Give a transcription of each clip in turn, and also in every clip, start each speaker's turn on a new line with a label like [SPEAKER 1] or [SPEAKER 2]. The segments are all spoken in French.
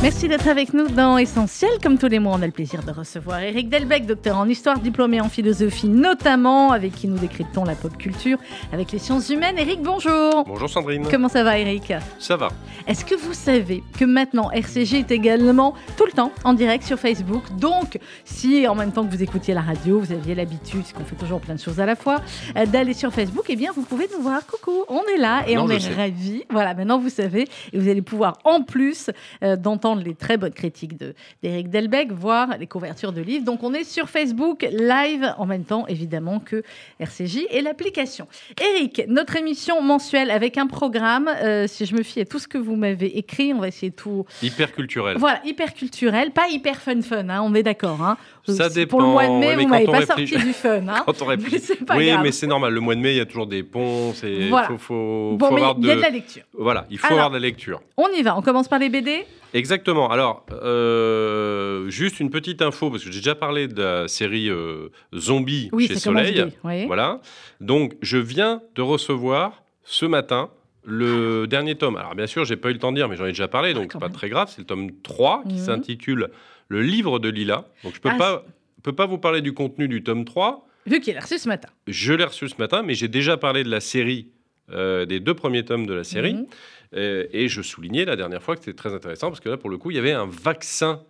[SPEAKER 1] Merci d'être avec nous dans Essentiel. Comme tous les mois, on a le plaisir de recevoir Eric Delbecq, docteur en histoire, diplômé en philosophie notamment, avec qui nous décryptons la pop culture avec les sciences humaines. Eric, bonjour.
[SPEAKER 2] Bonjour Sandrine.
[SPEAKER 1] Comment ça va, Eric
[SPEAKER 2] Ça va.
[SPEAKER 1] Est-ce que vous savez que maintenant RCG est également tout le temps en direct sur Facebook? Donc, si en même temps que vous écoutiez la radio, vous aviez l'habitude, parce qu'on fait toujours plein de choses à la fois, euh, d'aller sur Facebook, eh bien, vous pouvez nous voir. Coucou, on est là et
[SPEAKER 2] Non,
[SPEAKER 1] on est ravis. Voilà, maintenant vous savez, et vous allez pouvoir en plus euh, d'entendre les très bonnes critiques de- d'Éric Delbecq, voir les couvertures de livres. Donc on est sur Facebook live en même temps évidemment que RCJ et l'application. Eric, notre émission mensuelle avec un programme, euh, si je me fie à tout ce que vous m'avez écrit, on va essayer de tout...
[SPEAKER 2] Hyper culturel.
[SPEAKER 1] Voilà, hyper culturel, pas hyper fun fun, hein, on est d'accord. Hein.
[SPEAKER 2] Ça
[SPEAKER 1] C'est Pour le
[SPEAKER 2] dépend,
[SPEAKER 1] mois de mai,
[SPEAKER 2] ouais, mais
[SPEAKER 1] vous m'avez pas sorti du fun. Hein.
[SPEAKER 2] Quand on réfléchit-
[SPEAKER 1] Mais pas
[SPEAKER 2] oui,
[SPEAKER 1] grave.
[SPEAKER 2] mais c'est normal. Le mois de mai, il y a toujours des ponts. C'est
[SPEAKER 1] Voilà.
[SPEAKER 2] faut, faut,
[SPEAKER 1] Bon,
[SPEAKER 2] faut
[SPEAKER 1] mais
[SPEAKER 2] avoir
[SPEAKER 1] il y a
[SPEAKER 2] de...
[SPEAKER 1] de la lecture.
[SPEAKER 2] Voilà, il faut
[SPEAKER 1] Alors.
[SPEAKER 2] avoir de la lecture.
[SPEAKER 1] On y va, on commence par les BD
[SPEAKER 2] Exactement. Alors, euh, juste une petite info parce que j'ai déjà parlé de la série euh, Zombie
[SPEAKER 1] Oui,
[SPEAKER 2] chez Soleil.
[SPEAKER 1] oui.
[SPEAKER 2] Voilà. Donc, je viens de recevoir ce matin le dernier tome. Alors, bien sûr, j'ai pas eu le temps de dire, mais j'en ai déjà parlé, donc
[SPEAKER 1] Ah,
[SPEAKER 2] pas
[SPEAKER 1] même.
[SPEAKER 2] très grave. C'est le tome 3 qui
[SPEAKER 1] Mhm.
[SPEAKER 2] s'intitule Le livre de Lila. Donc, je peux
[SPEAKER 1] Ah,
[SPEAKER 2] pas, peux pas vous parler du contenu du tome 3.
[SPEAKER 1] Vu qu'il a reçu ce matin.
[SPEAKER 2] Je l'ai reçu ce matin, mais j'ai déjà parlé de la série, euh, des deux premiers tomes de la série.
[SPEAKER 1] Mhm.
[SPEAKER 2] Euh, et je soulignais la dernière fois que c'était très intéressant parce que là, pour le coup, il y avait un vaccin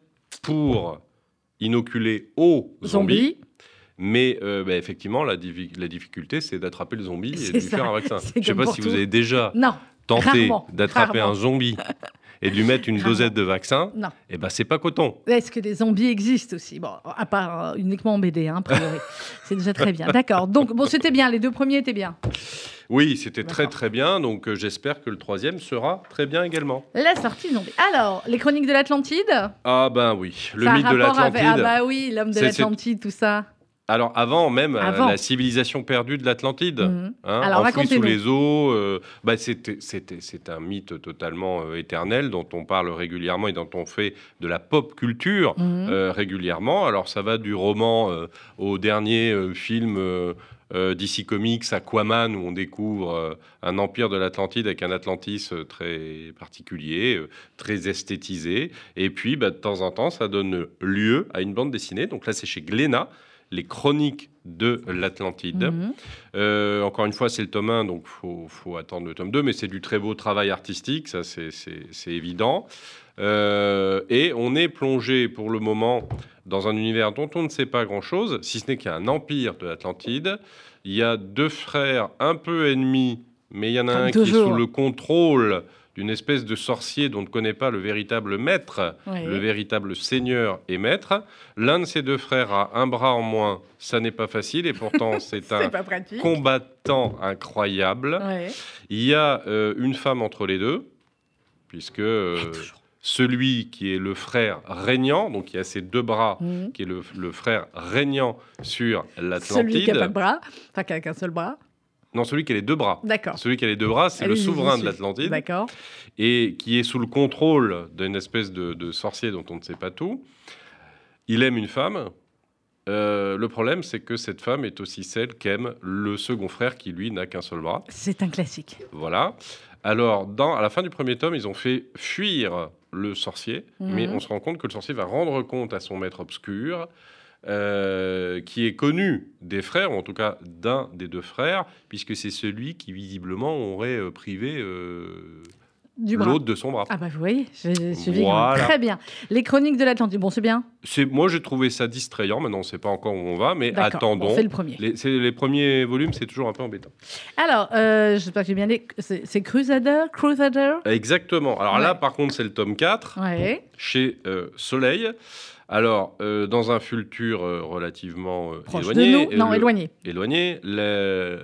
[SPEAKER 2] pour inoculer aux zombies.
[SPEAKER 1] Zombie.
[SPEAKER 2] Mais euh, bah, effectivement, la, la difficulté, c'est d'attraper le zombie et de lui faire un vaccin. Je ne sais pas si
[SPEAKER 1] tout.
[SPEAKER 2] vous avez déjà
[SPEAKER 1] Non,
[SPEAKER 2] tenté d'attraper un zombie et de lui mettre une
[SPEAKER 1] Rarement.
[SPEAKER 2] dosette de vaccin.
[SPEAKER 1] non.
[SPEAKER 2] Et ben, c'est pas coton.
[SPEAKER 1] Est-ce que des zombies existent aussi? Bon, à part uniquement en BD, hein, a priori. C'est déjà très bien. D'accord. Donc, bon, c'était bien. Les deux premiers étaient bien.
[SPEAKER 2] Oui, c'était très très bien. Donc, euh, j'espère que le troisième sera très bien également.
[SPEAKER 1] La sortie zombie. Alors, les chroniques de l'Atlantide?
[SPEAKER 2] Ah ben oui, le
[SPEAKER 1] Ça a
[SPEAKER 2] mythe de
[SPEAKER 1] rapport avec-
[SPEAKER 2] l'Atlantide.
[SPEAKER 1] Ah bah oui, l'homme de
[SPEAKER 2] C'est- c'est-
[SPEAKER 1] l'Atlantide, tout ça.
[SPEAKER 2] Alors avant même euh,
[SPEAKER 1] Avant.
[SPEAKER 2] la civilisation perdue de l'Atlantide,
[SPEAKER 1] Mhm.
[SPEAKER 2] hein,
[SPEAKER 1] Alors,
[SPEAKER 2] enfouie sous
[SPEAKER 1] racontez-nous.
[SPEAKER 2] les eaux, euh, bah, c'était- c'était- c'est un mythe totalement euh, éternel dont on parle régulièrement et dont on fait de la pop culture
[SPEAKER 1] Mhm.
[SPEAKER 2] euh, régulièrement. Alors ça va du roman euh, au dernier euh, film euh, DC Comics, Aquaman, où on découvre euh, un empire de l'Atlantide avec un Atlantis euh, très particulier, euh, très esthétisé. Et puis bah, de temps en temps, ça donne lieu à une bande dessinée. Donc là, c'est chez Glénat. Les chroniques de l'Atlantide.
[SPEAKER 1] Mhm.
[SPEAKER 2] Euh, encore une fois, c'est le tome 1, donc il faut, faut attendre le tome 2, mais c'est du très beau travail artistique, ça c'est- évident. Euh, et on est plongé pour le moment dans un univers dont on ne sait pas grand-chose, si ce n'est qu'il y a un empire de l'Atlantide. Il y a deux frères un peu ennemis, mais il y en a
[SPEAKER 1] Comme
[SPEAKER 2] un qui est sous le contrôle d'une espèce de sorcier dont on ne connaît pas le véritable maître,
[SPEAKER 1] Oui.
[SPEAKER 2] le véritable seigneur et maître. L'un de ces deux frères a un bras en moins, ça n'est pas facile, et pourtant c'est un combattant incroyable. Il y a euh, une femme entre les deux, puisque euh, celui qui est le frère régnant, donc il y a ses deux bras,
[SPEAKER 1] Mhm.
[SPEAKER 2] qui est le, le frère régnant sur
[SPEAKER 1] Celui qui n'a pas de
[SPEAKER 2] l'Atlantide.
[SPEAKER 1] bras, enfin qui a qu'un seul bras.
[SPEAKER 2] Non, celui qui a les deux bras.
[SPEAKER 1] D'accord.
[SPEAKER 2] Celui qui a les deux bras, c'est le souverain de l'Atlantide,
[SPEAKER 1] D'accord.
[SPEAKER 2] et qui est sous le contrôle d'une espèce de, de sorcier dont on ne sait pas tout. Il aime une femme. Euh, le problème, c'est que cette femme est aussi celle qu'aime le second frère qui, lui, n'a qu'un seul bras.
[SPEAKER 1] C'est un classique.
[SPEAKER 2] Voilà. Alors, dans, à la fin du premier tome, ils ont fait fuir le sorcier,
[SPEAKER 1] Mhm.
[SPEAKER 2] mais on se rend compte que le sorcier va rendre compte à son maître obscur, euh, qui est connu des frères, ou en tout cas d'un des deux frères, puisque c'est celui qui visiblement aurait euh, privé euh. L'autre de son bras.
[SPEAKER 1] Ah bah vous voyez, j'ai suivi.
[SPEAKER 2] Voilà.
[SPEAKER 1] Très bien. Les chroniques de l'Atlantide. Bon, c'est bien.
[SPEAKER 2] C'est, moi, j'ai trouvé ça distrayant. Maintenant, on ne sait pas encore où on va, mais attendons.
[SPEAKER 1] On fait le premier.
[SPEAKER 2] Les, c'est- les premiers volumes, c'est toujours un peu embêtant.
[SPEAKER 1] Alors, euh, j'espère que j'ai bien dit. C'est c'est Crusader Crusader?
[SPEAKER 2] Exactement. Alors
[SPEAKER 1] Ouais.
[SPEAKER 2] là, par contre, c'est le tome 4.
[SPEAKER 1] Ouais.
[SPEAKER 2] chez euh, Soleil. Alors, euh, dans un futur euh, relativement
[SPEAKER 1] Proche
[SPEAKER 2] éloigné,
[SPEAKER 1] de nous. Non,
[SPEAKER 2] le-
[SPEAKER 1] éloigné.
[SPEAKER 2] éloigné, le-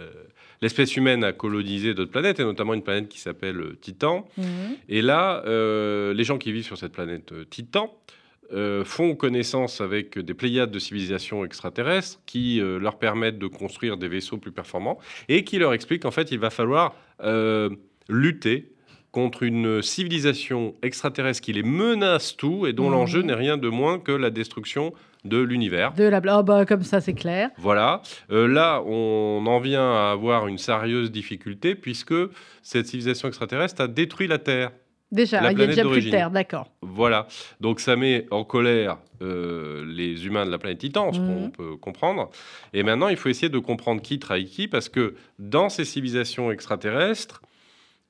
[SPEAKER 2] l'espèce humaine a colonisé d'autres planètes, et notamment une planète qui s'appelle euh, Titan.
[SPEAKER 1] Mhm.
[SPEAKER 2] Et là, euh, les gens qui vivent sur cette planète euh, Titan euh, font connaissance avec des pléiades de civilisations extraterrestres qui euh, leur permettent de construire des vaisseaux plus performants et qui leur expliquent qu'en fait, il va falloir lutter contre une civilisation extraterrestre qui les menace tout et dont l'enjeu n'est rien de moins que la destruction de l'univers.
[SPEAKER 1] De la ah bah, comme ça, c'est clair.
[SPEAKER 2] Voilà. Euh, là, on en vient à avoir une sérieuse difficulté puisque cette civilisation extraterrestre a détruit la Terre.
[SPEAKER 1] Déjà,
[SPEAKER 2] La
[SPEAKER 1] il y a déjà plus de terre, d'accord.
[SPEAKER 2] Voilà. Donc ça met en colère euh, les humains de la planète Titan, ce qu'on
[SPEAKER 1] Mhm.
[SPEAKER 2] peut comprendre. Et maintenant, il faut essayer de comprendre qui trahit qui parce que dans ces civilisations extraterrestres,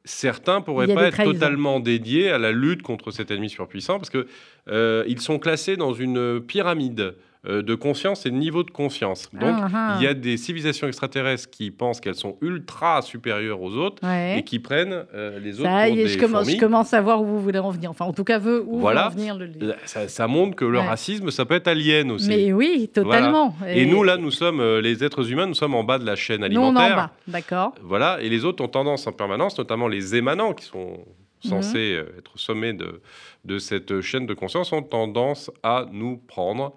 [SPEAKER 2] certains pourraient pas être
[SPEAKER 1] trahisons.
[SPEAKER 2] totalement dédiés à la lutte contre cet ennemi surpuissant parce que euh, ils sont classés dans une pyramide de conscience et de niveau de conscience. Donc,
[SPEAKER 1] Ah, ah.
[SPEAKER 2] il y a des civilisations extraterrestres qui pensent qu'elles sont ultra supérieures aux autres
[SPEAKER 1] Ouais.
[SPEAKER 2] et qui prennent euh, les autres
[SPEAKER 1] Ça
[SPEAKER 2] pour
[SPEAKER 1] y est,
[SPEAKER 2] des
[SPEAKER 1] je commence, je commence à voir où vous voulez en venir. Enfin, en tout cas, où
[SPEAKER 2] Voilà.
[SPEAKER 1] veut en venir le.
[SPEAKER 2] Ça, ça montre que le
[SPEAKER 1] Ouais.
[SPEAKER 2] racisme, ça peut être alien aussi.
[SPEAKER 1] Mais oui, totalement.
[SPEAKER 2] Et, nous, là, nous sommes, euh, les êtres humains, nous sommes en bas de la chaîne
[SPEAKER 1] nous, on en
[SPEAKER 2] alimentaire.
[SPEAKER 1] bas, d'accord.
[SPEAKER 2] Voilà, et les autres ont tendance en permanence, notamment les émanants qui sont
[SPEAKER 1] Mhm.
[SPEAKER 2] censés euh, être au sommet de, de cette chaîne de conscience, ont tendance à nous prendre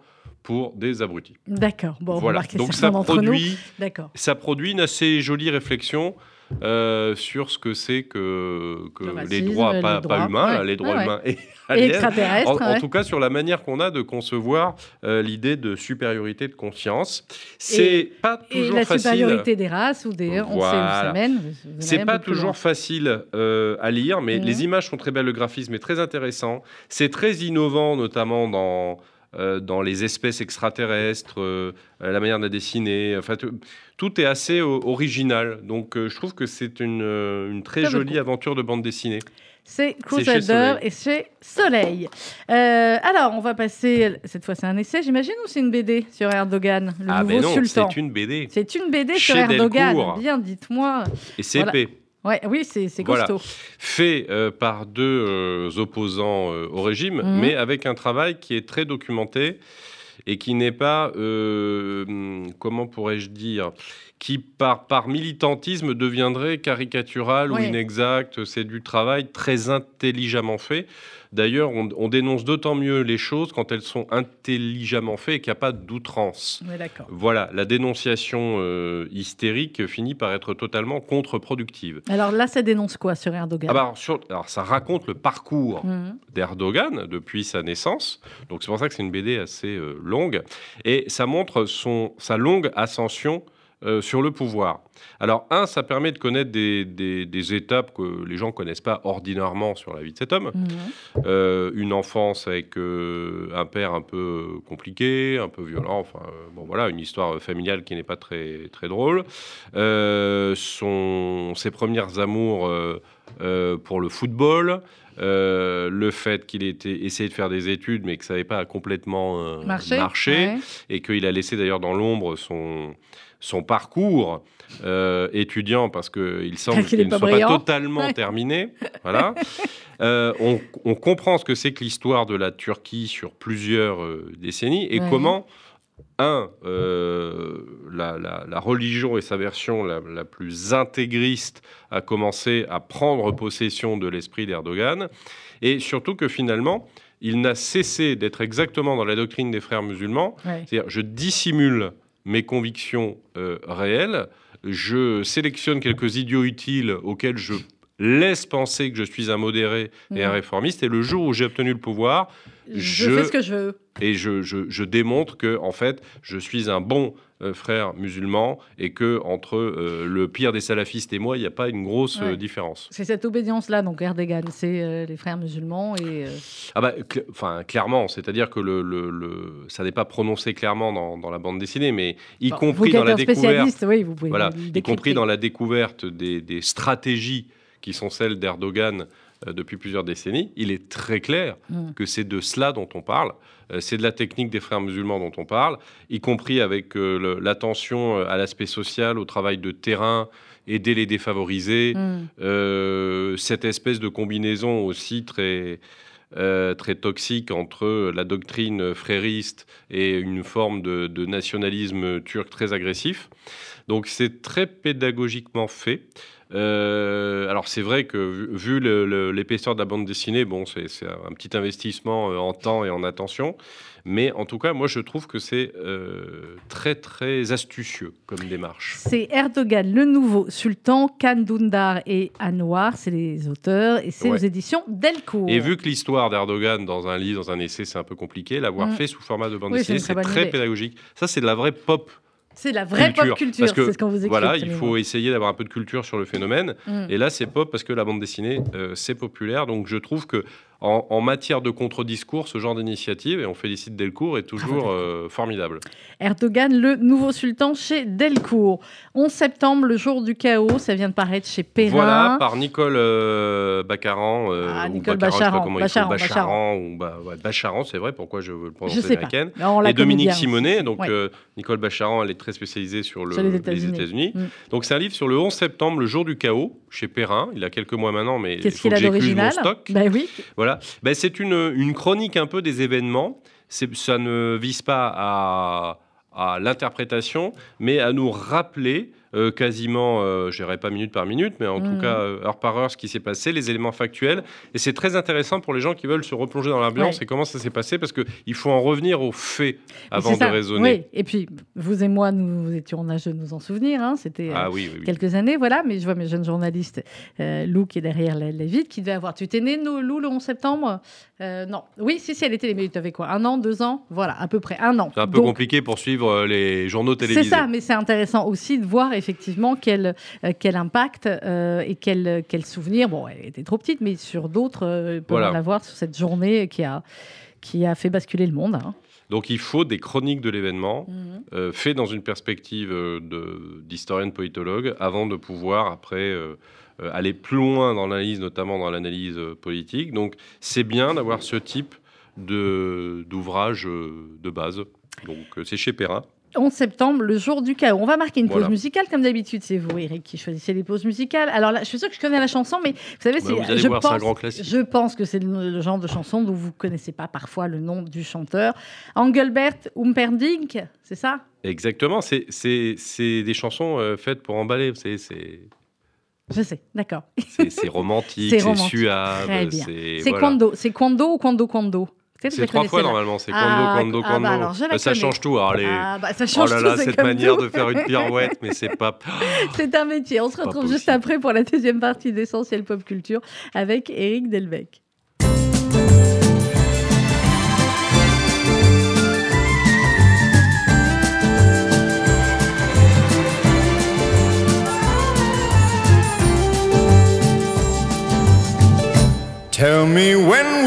[SPEAKER 2] pour des abrutis.
[SPEAKER 1] D'accord. Bon,
[SPEAKER 2] voilà,
[SPEAKER 1] remarquez
[SPEAKER 2] donc ça produit,
[SPEAKER 1] D'accord.
[SPEAKER 2] ça produit une assez jolie réflexion euh, sur ce que c'est que, que
[SPEAKER 1] Le
[SPEAKER 2] les droits,
[SPEAKER 1] les
[SPEAKER 2] pas, humains,
[SPEAKER 1] ouais,
[SPEAKER 2] les droits
[SPEAKER 1] ouais, ouais.
[SPEAKER 2] humains et
[SPEAKER 1] Et
[SPEAKER 2] aliens.
[SPEAKER 1] extraterrestre.
[SPEAKER 2] En, tout cas, sur la manière qu'on a de concevoir euh, l'idée de supériorité de conscience. C'est pas
[SPEAKER 1] Et
[SPEAKER 2] toujours
[SPEAKER 1] la
[SPEAKER 2] facile.
[SPEAKER 1] supériorité des races ou des. On sait où
[SPEAKER 2] Voilà. C'est pas toujours facile euh, à lire, mais
[SPEAKER 1] Mhm.
[SPEAKER 2] les images sont très belles, le graphisme est très intéressant. C'est très innovant, notamment dans, dans les espèces extraterrestres, euh, la manière de la dessiner. Enfin, tout- est assez euh, original. Donc, euh, je trouve que c'est une, euh, une très
[SPEAKER 1] Ça
[SPEAKER 2] jolie aventure de bande dessinée.
[SPEAKER 1] C'est Crusader et chez Soleil. Euh, alors, on va passer. Cette fois, c'est un essai, j'imagine, ou c'est une BD sur Erdogan, le
[SPEAKER 2] ah,
[SPEAKER 1] nouveau
[SPEAKER 2] mais non,
[SPEAKER 1] sultan?
[SPEAKER 2] c'est une BD.
[SPEAKER 1] C'est une BD
[SPEAKER 2] Chez
[SPEAKER 1] sur Erdogan.
[SPEAKER 2] Delcourt.
[SPEAKER 1] Bien, dites-moi.
[SPEAKER 2] Et c'est
[SPEAKER 1] Voilà. Ouais, oui, c'est
[SPEAKER 2] Voilà.
[SPEAKER 1] costaud.
[SPEAKER 2] fait euh, par deux euh, opposants euh, au régime,
[SPEAKER 1] Mhm.
[SPEAKER 2] mais avec un travail qui est très documenté et qui n'est pas, hum, comment pourrais-je dire, qui par, par militantisme deviendrait caricatural ou inexact. C'est du travail très intelligemment fait. D'ailleurs, on, on dénonce d'autant mieux les choses quand elles sont intelligemment faites et qu'il n'y a pas d'outrance.
[SPEAKER 1] Oui.
[SPEAKER 2] Voilà, la dénonciation euh, hystérique finit par être totalement contre-productive.
[SPEAKER 1] Alors là, ça dénonce quoi sur Erdogan?
[SPEAKER 2] Ah bah, alors, sur- alors, ça raconte le parcours
[SPEAKER 1] Mhm.
[SPEAKER 2] d'Erdogan depuis sa naissance. Donc c'est pour ça que c'est une BD assez euh, longue. Et ça montre son, sa longue ascension euh, sur le pouvoir. Alors un, ça permet de connaître des, des- des étapes que les gens connaissent pas ordinairement sur la vie de cet homme.
[SPEAKER 1] Mhm.
[SPEAKER 2] Euh, une enfance avec euh, un père un peu compliqué, un peu violent, enfin bon voilà, une histoire familiale qui n'est pas très très drôle. Son, ses premières amours pour le football, euh, le fait qu'il ait été- essayé de faire des études mais que ça n'avait pas complètement euh,
[SPEAKER 1] Marché,
[SPEAKER 2] marché,
[SPEAKER 1] ouais.
[SPEAKER 2] et qu'il a laissé d'ailleurs dans l'ombre son son parcours euh, étudiant parce qu'il semble
[SPEAKER 1] Qu'il
[SPEAKER 2] ne soit
[SPEAKER 1] brillant.
[SPEAKER 2] pas totalement terminé. Voilà. Euh, on, on comprend ce que c'est que l'histoire de la Turquie sur plusieurs euh, décennies et
[SPEAKER 1] Ouais.
[SPEAKER 2] comment, un, la, la- la religion et sa version la, la plus intégriste a commencé à prendre possession de l'esprit d'Erdogan et surtout que finalement, il n'a cessé d'être exactement dans la doctrine des frères musulmans
[SPEAKER 1] Ouais.
[SPEAKER 2] c'est-à-dire, je dissimule mes convictions euh, réelles, je sélectionne quelques idiots utiles auxquels je laisse penser que je suis un modéré et un
[SPEAKER 1] Mhm.
[SPEAKER 2] réformiste, et le jour où j'ai obtenu le pouvoir,
[SPEAKER 1] Je,
[SPEAKER 2] je-
[SPEAKER 1] fais ce que je veux.
[SPEAKER 2] Et je, je- je démontre que, en fait, je suis un bon euh, frère musulman, et que entre euh, le pire des salafistes et moi, il n'y a pas une grosse euh, différence.
[SPEAKER 1] C'est cette obédience-là, donc Erdogan, c'est les frères musulmans et.
[SPEAKER 2] Ah bah, cl- enfin, clairement, c'est-à-dire que le, le- le- ça n'est pas prononcé clairement dans, dans la bande dessinée, mais y
[SPEAKER 1] bon,
[SPEAKER 2] compris dans la
[SPEAKER 1] êtes un
[SPEAKER 2] découverte
[SPEAKER 1] spécialiste, oui, vous pouvez.
[SPEAKER 2] Voilà, y compris dans la découverte des, des stratégies qui sont celles d'Erdogan depuis plusieurs décennies, il est très clair
[SPEAKER 1] Mm.
[SPEAKER 2] que c'est de cela dont on parle. Euh, c'est de la technique des frères musulmans dont on parle, y compris avec euh, l'attention euh, à l'aspect social, au travail de terrain, aider les défavorisés,
[SPEAKER 1] Mm.
[SPEAKER 2] cette espèce de combinaison aussi très, euh, très toxique entre la doctrine frériste et une forme de, de nationalisme turc très agressif. Donc c'est très pédagogiquement fait. Euh, alors c'est vrai que vu, l'épaisseur de la bande dessinée, bon, c'est un petit investissement euh, en temps et en attention, mais en tout cas, moi je trouve que c'est euh, très très astucieux comme démarche.
[SPEAKER 1] C'est Erdogan, le nouveau sultan, Khan Dündar et Anwar, c'est les auteurs, et c'est
[SPEAKER 2] Ouais.
[SPEAKER 1] aux éditions Delcourt.
[SPEAKER 2] Et vu que l'histoire d'Erdogan dans un livre, dans un essai, c'est un peu compliqué, l'avoir
[SPEAKER 1] Mm.
[SPEAKER 2] fait sous format de bande
[SPEAKER 1] Oui,
[SPEAKER 2] dessinée, c'est très
[SPEAKER 1] idée.
[SPEAKER 2] pédagogique. Ça, c'est de la vraie pop
[SPEAKER 1] C'est la vraie
[SPEAKER 2] culture.
[SPEAKER 1] pop culture, c'est ce qu'on vous écrit.
[SPEAKER 2] Voilà, il faut essayer d'avoir un peu de culture sur le phénomène.
[SPEAKER 1] Mm.
[SPEAKER 2] Et là, c'est pop parce que la bande dessinée, euh, c'est populaire. Donc, je trouve que en, en matière de contre-discours, ce genre d'initiative, et on félicite Delcourt, est toujours
[SPEAKER 1] Delcourt.
[SPEAKER 2] euh, formidable.
[SPEAKER 1] Erdogan, le nouveau sultan chez Delcourt. 11 septembre, le jour du chaos, ça vient de paraître chez Perrin.
[SPEAKER 2] Voilà, par Nicole euh, Baccaran. euh,
[SPEAKER 1] Ah, Nicole Bacharan, Bacharan,
[SPEAKER 2] ou Ba- ouais, Bacharan, c'est vrai, pourquoi je veux le
[SPEAKER 1] Je
[SPEAKER 2] prononcer
[SPEAKER 1] sais pas.
[SPEAKER 2] américaine.
[SPEAKER 1] Mais on la
[SPEAKER 2] Et Dominique. Simonet, donc
[SPEAKER 1] Ouais.
[SPEAKER 2] euh, Nicole Bacharan, elle est très spécialisée sur, le-
[SPEAKER 1] Sur les. États-Unis. Mm.
[SPEAKER 2] Donc c'est un livre sur le 11 septembre, le jour du chaos, chez Perrin. Il a quelques mois maintenant, mais il
[SPEAKER 1] Qu'est-ce qu'il a d'original. Ben oui.
[SPEAKER 2] Voilà. Ben, c'est une, une chronique un peu des événements. Ça ne vise pas à, à l'interprétation, mais à nous rappeler euh, quasiment, euh, je dirais pas minute par minute, mais en tout cas euh, heure par heure, ce qui s'est passé, les éléments factuels. Et c'est très intéressant pour les gens qui veulent se replonger dans l'ambiance
[SPEAKER 1] Ouais.
[SPEAKER 2] et comment ça s'est passé, parce qu'il faut en revenir aux faits avant
[SPEAKER 1] c'est
[SPEAKER 2] de
[SPEAKER 1] ça.
[SPEAKER 2] raisonner.
[SPEAKER 1] Oui, et puis vous et moi, nous étions en âge de nous en souvenir. hein, C'était euh,
[SPEAKER 2] Ah oui, oui,
[SPEAKER 1] quelques années, voilà. Mais je vois mes jeunes journalistes, euh, Lou qui est derrière la, la vitre, qui devait avoir. Tu née, nous, Lou, le 11 septembre? Euh, Non. Oui, si, si, elle était. Mais tu avais quoi? Un an, deux ans? Voilà, à peu près un an.
[SPEAKER 2] C'est un peu
[SPEAKER 1] Donc,
[SPEAKER 2] compliqué pour suivre euh, les journaux
[SPEAKER 1] C'est
[SPEAKER 2] télévisés.
[SPEAKER 1] ça, mais c'est intéressant aussi de voir effectivement quel, euh, quel impact euh, et quel, quel souvenir. Bon, elle était trop petite, mais sur d'autres, euh, peut
[SPEAKER 2] Voilà.
[SPEAKER 1] en avoir sur cette journée qui a, qui a fait basculer le monde. hein.
[SPEAKER 2] Donc il faut des chroniques de l'événement.
[SPEAKER 1] Mhm.
[SPEAKER 2] euh, fait dans une perspective euh, de- d'historienne politologue avant de pouvoir après aller plus loin dans l'analyse, notamment dans l'analyse politique. Donc c'est bien d'avoir ce type de- d'ouvrage de base. Donc c'est chez Perrin.
[SPEAKER 1] 11 septembre, le jour du chaos. On va marquer une
[SPEAKER 2] Voilà.
[SPEAKER 1] pause musicale, comme d'habitude. C'est vous, Eric, qui choisissez les pauses musicales. Alors là, je suis sûre que je connais la chanson, mais vous savez,
[SPEAKER 2] Bah,
[SPEAKER 1] c'est,
[SPEAKER 2] vous
[SPEAKER 1] je,
[SPEAKER 2] voir, c'est un
[SPEAKER 1] pense,
[SPEAKER 2] grand classique.
[SPEAKER 1] je pense que c'est le, le genre de chanson dont vous ne connaissez pas parfois le nom du chanteur. Engelbert Humperdinck, c'est ça?
[SPEAKER 2] Exactement, c'est- c'est c'est des chansons euh, faites pour emballer. C'est- C'est
[SPEAKER 1] Je sais, d'accord.
[SPEAKER 2] c'est- c'est romantique,
[SPEAKER 1] C'est
[SPEAKER 2] c'est
[SPEAKER 1] romantique,
[SPEAKER 2] suave. C'est
[SPEAKER 1] C'est
[SPEAKER 2] voilà.
[SPEAKER 1] Quando C'est Quando ou Quando Quando?
[SPEAKER 2] C'est trois fois normalement. C'est Quando, Quando, Quando.
[SPEAKER 1] alors, je la
[SPEAKER 2] Euh, ça change tout. Alors, les-
[SPEAKER 1] Ah, bah, ça
[SPEAKER 2] Oh
[SPEAKER 1] change
[SPEAKER 2] là
[SPEAKER 1] tout,
[SPEAKER 2] là,
[SPEAKER 1] c'est
[SPEAKER 2] cette manière
[SPEAKER 1] tout.
[SPEAKER 2] de faire une pirouette, mais c'est pas.
[SPEAKER 1] C'est un métier. On se retrouve juste après pour la deuxième partie d'Essentiel Pop Culture avec Eric Delbecq.
[SPEAKER 3] Tell me when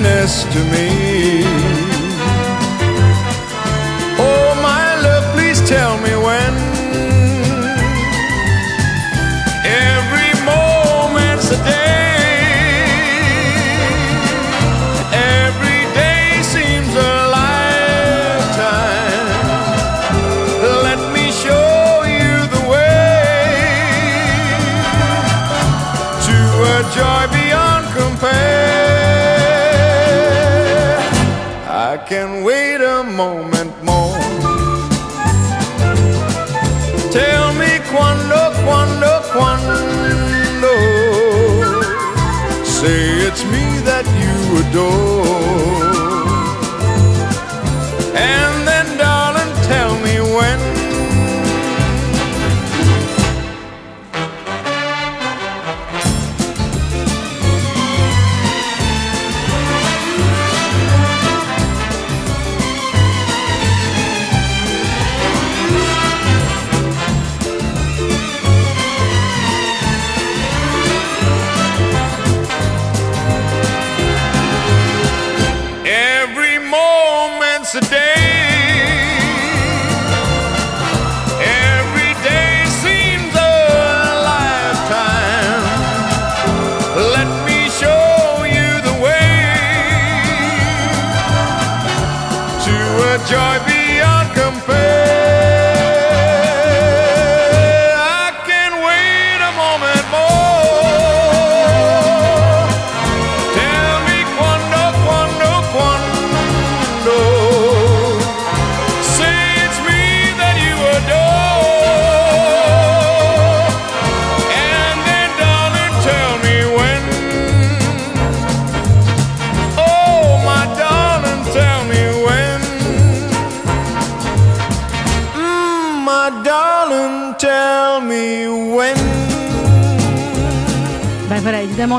[SPEAKER 3] happiness to me
[SPEAKER 1] campeão.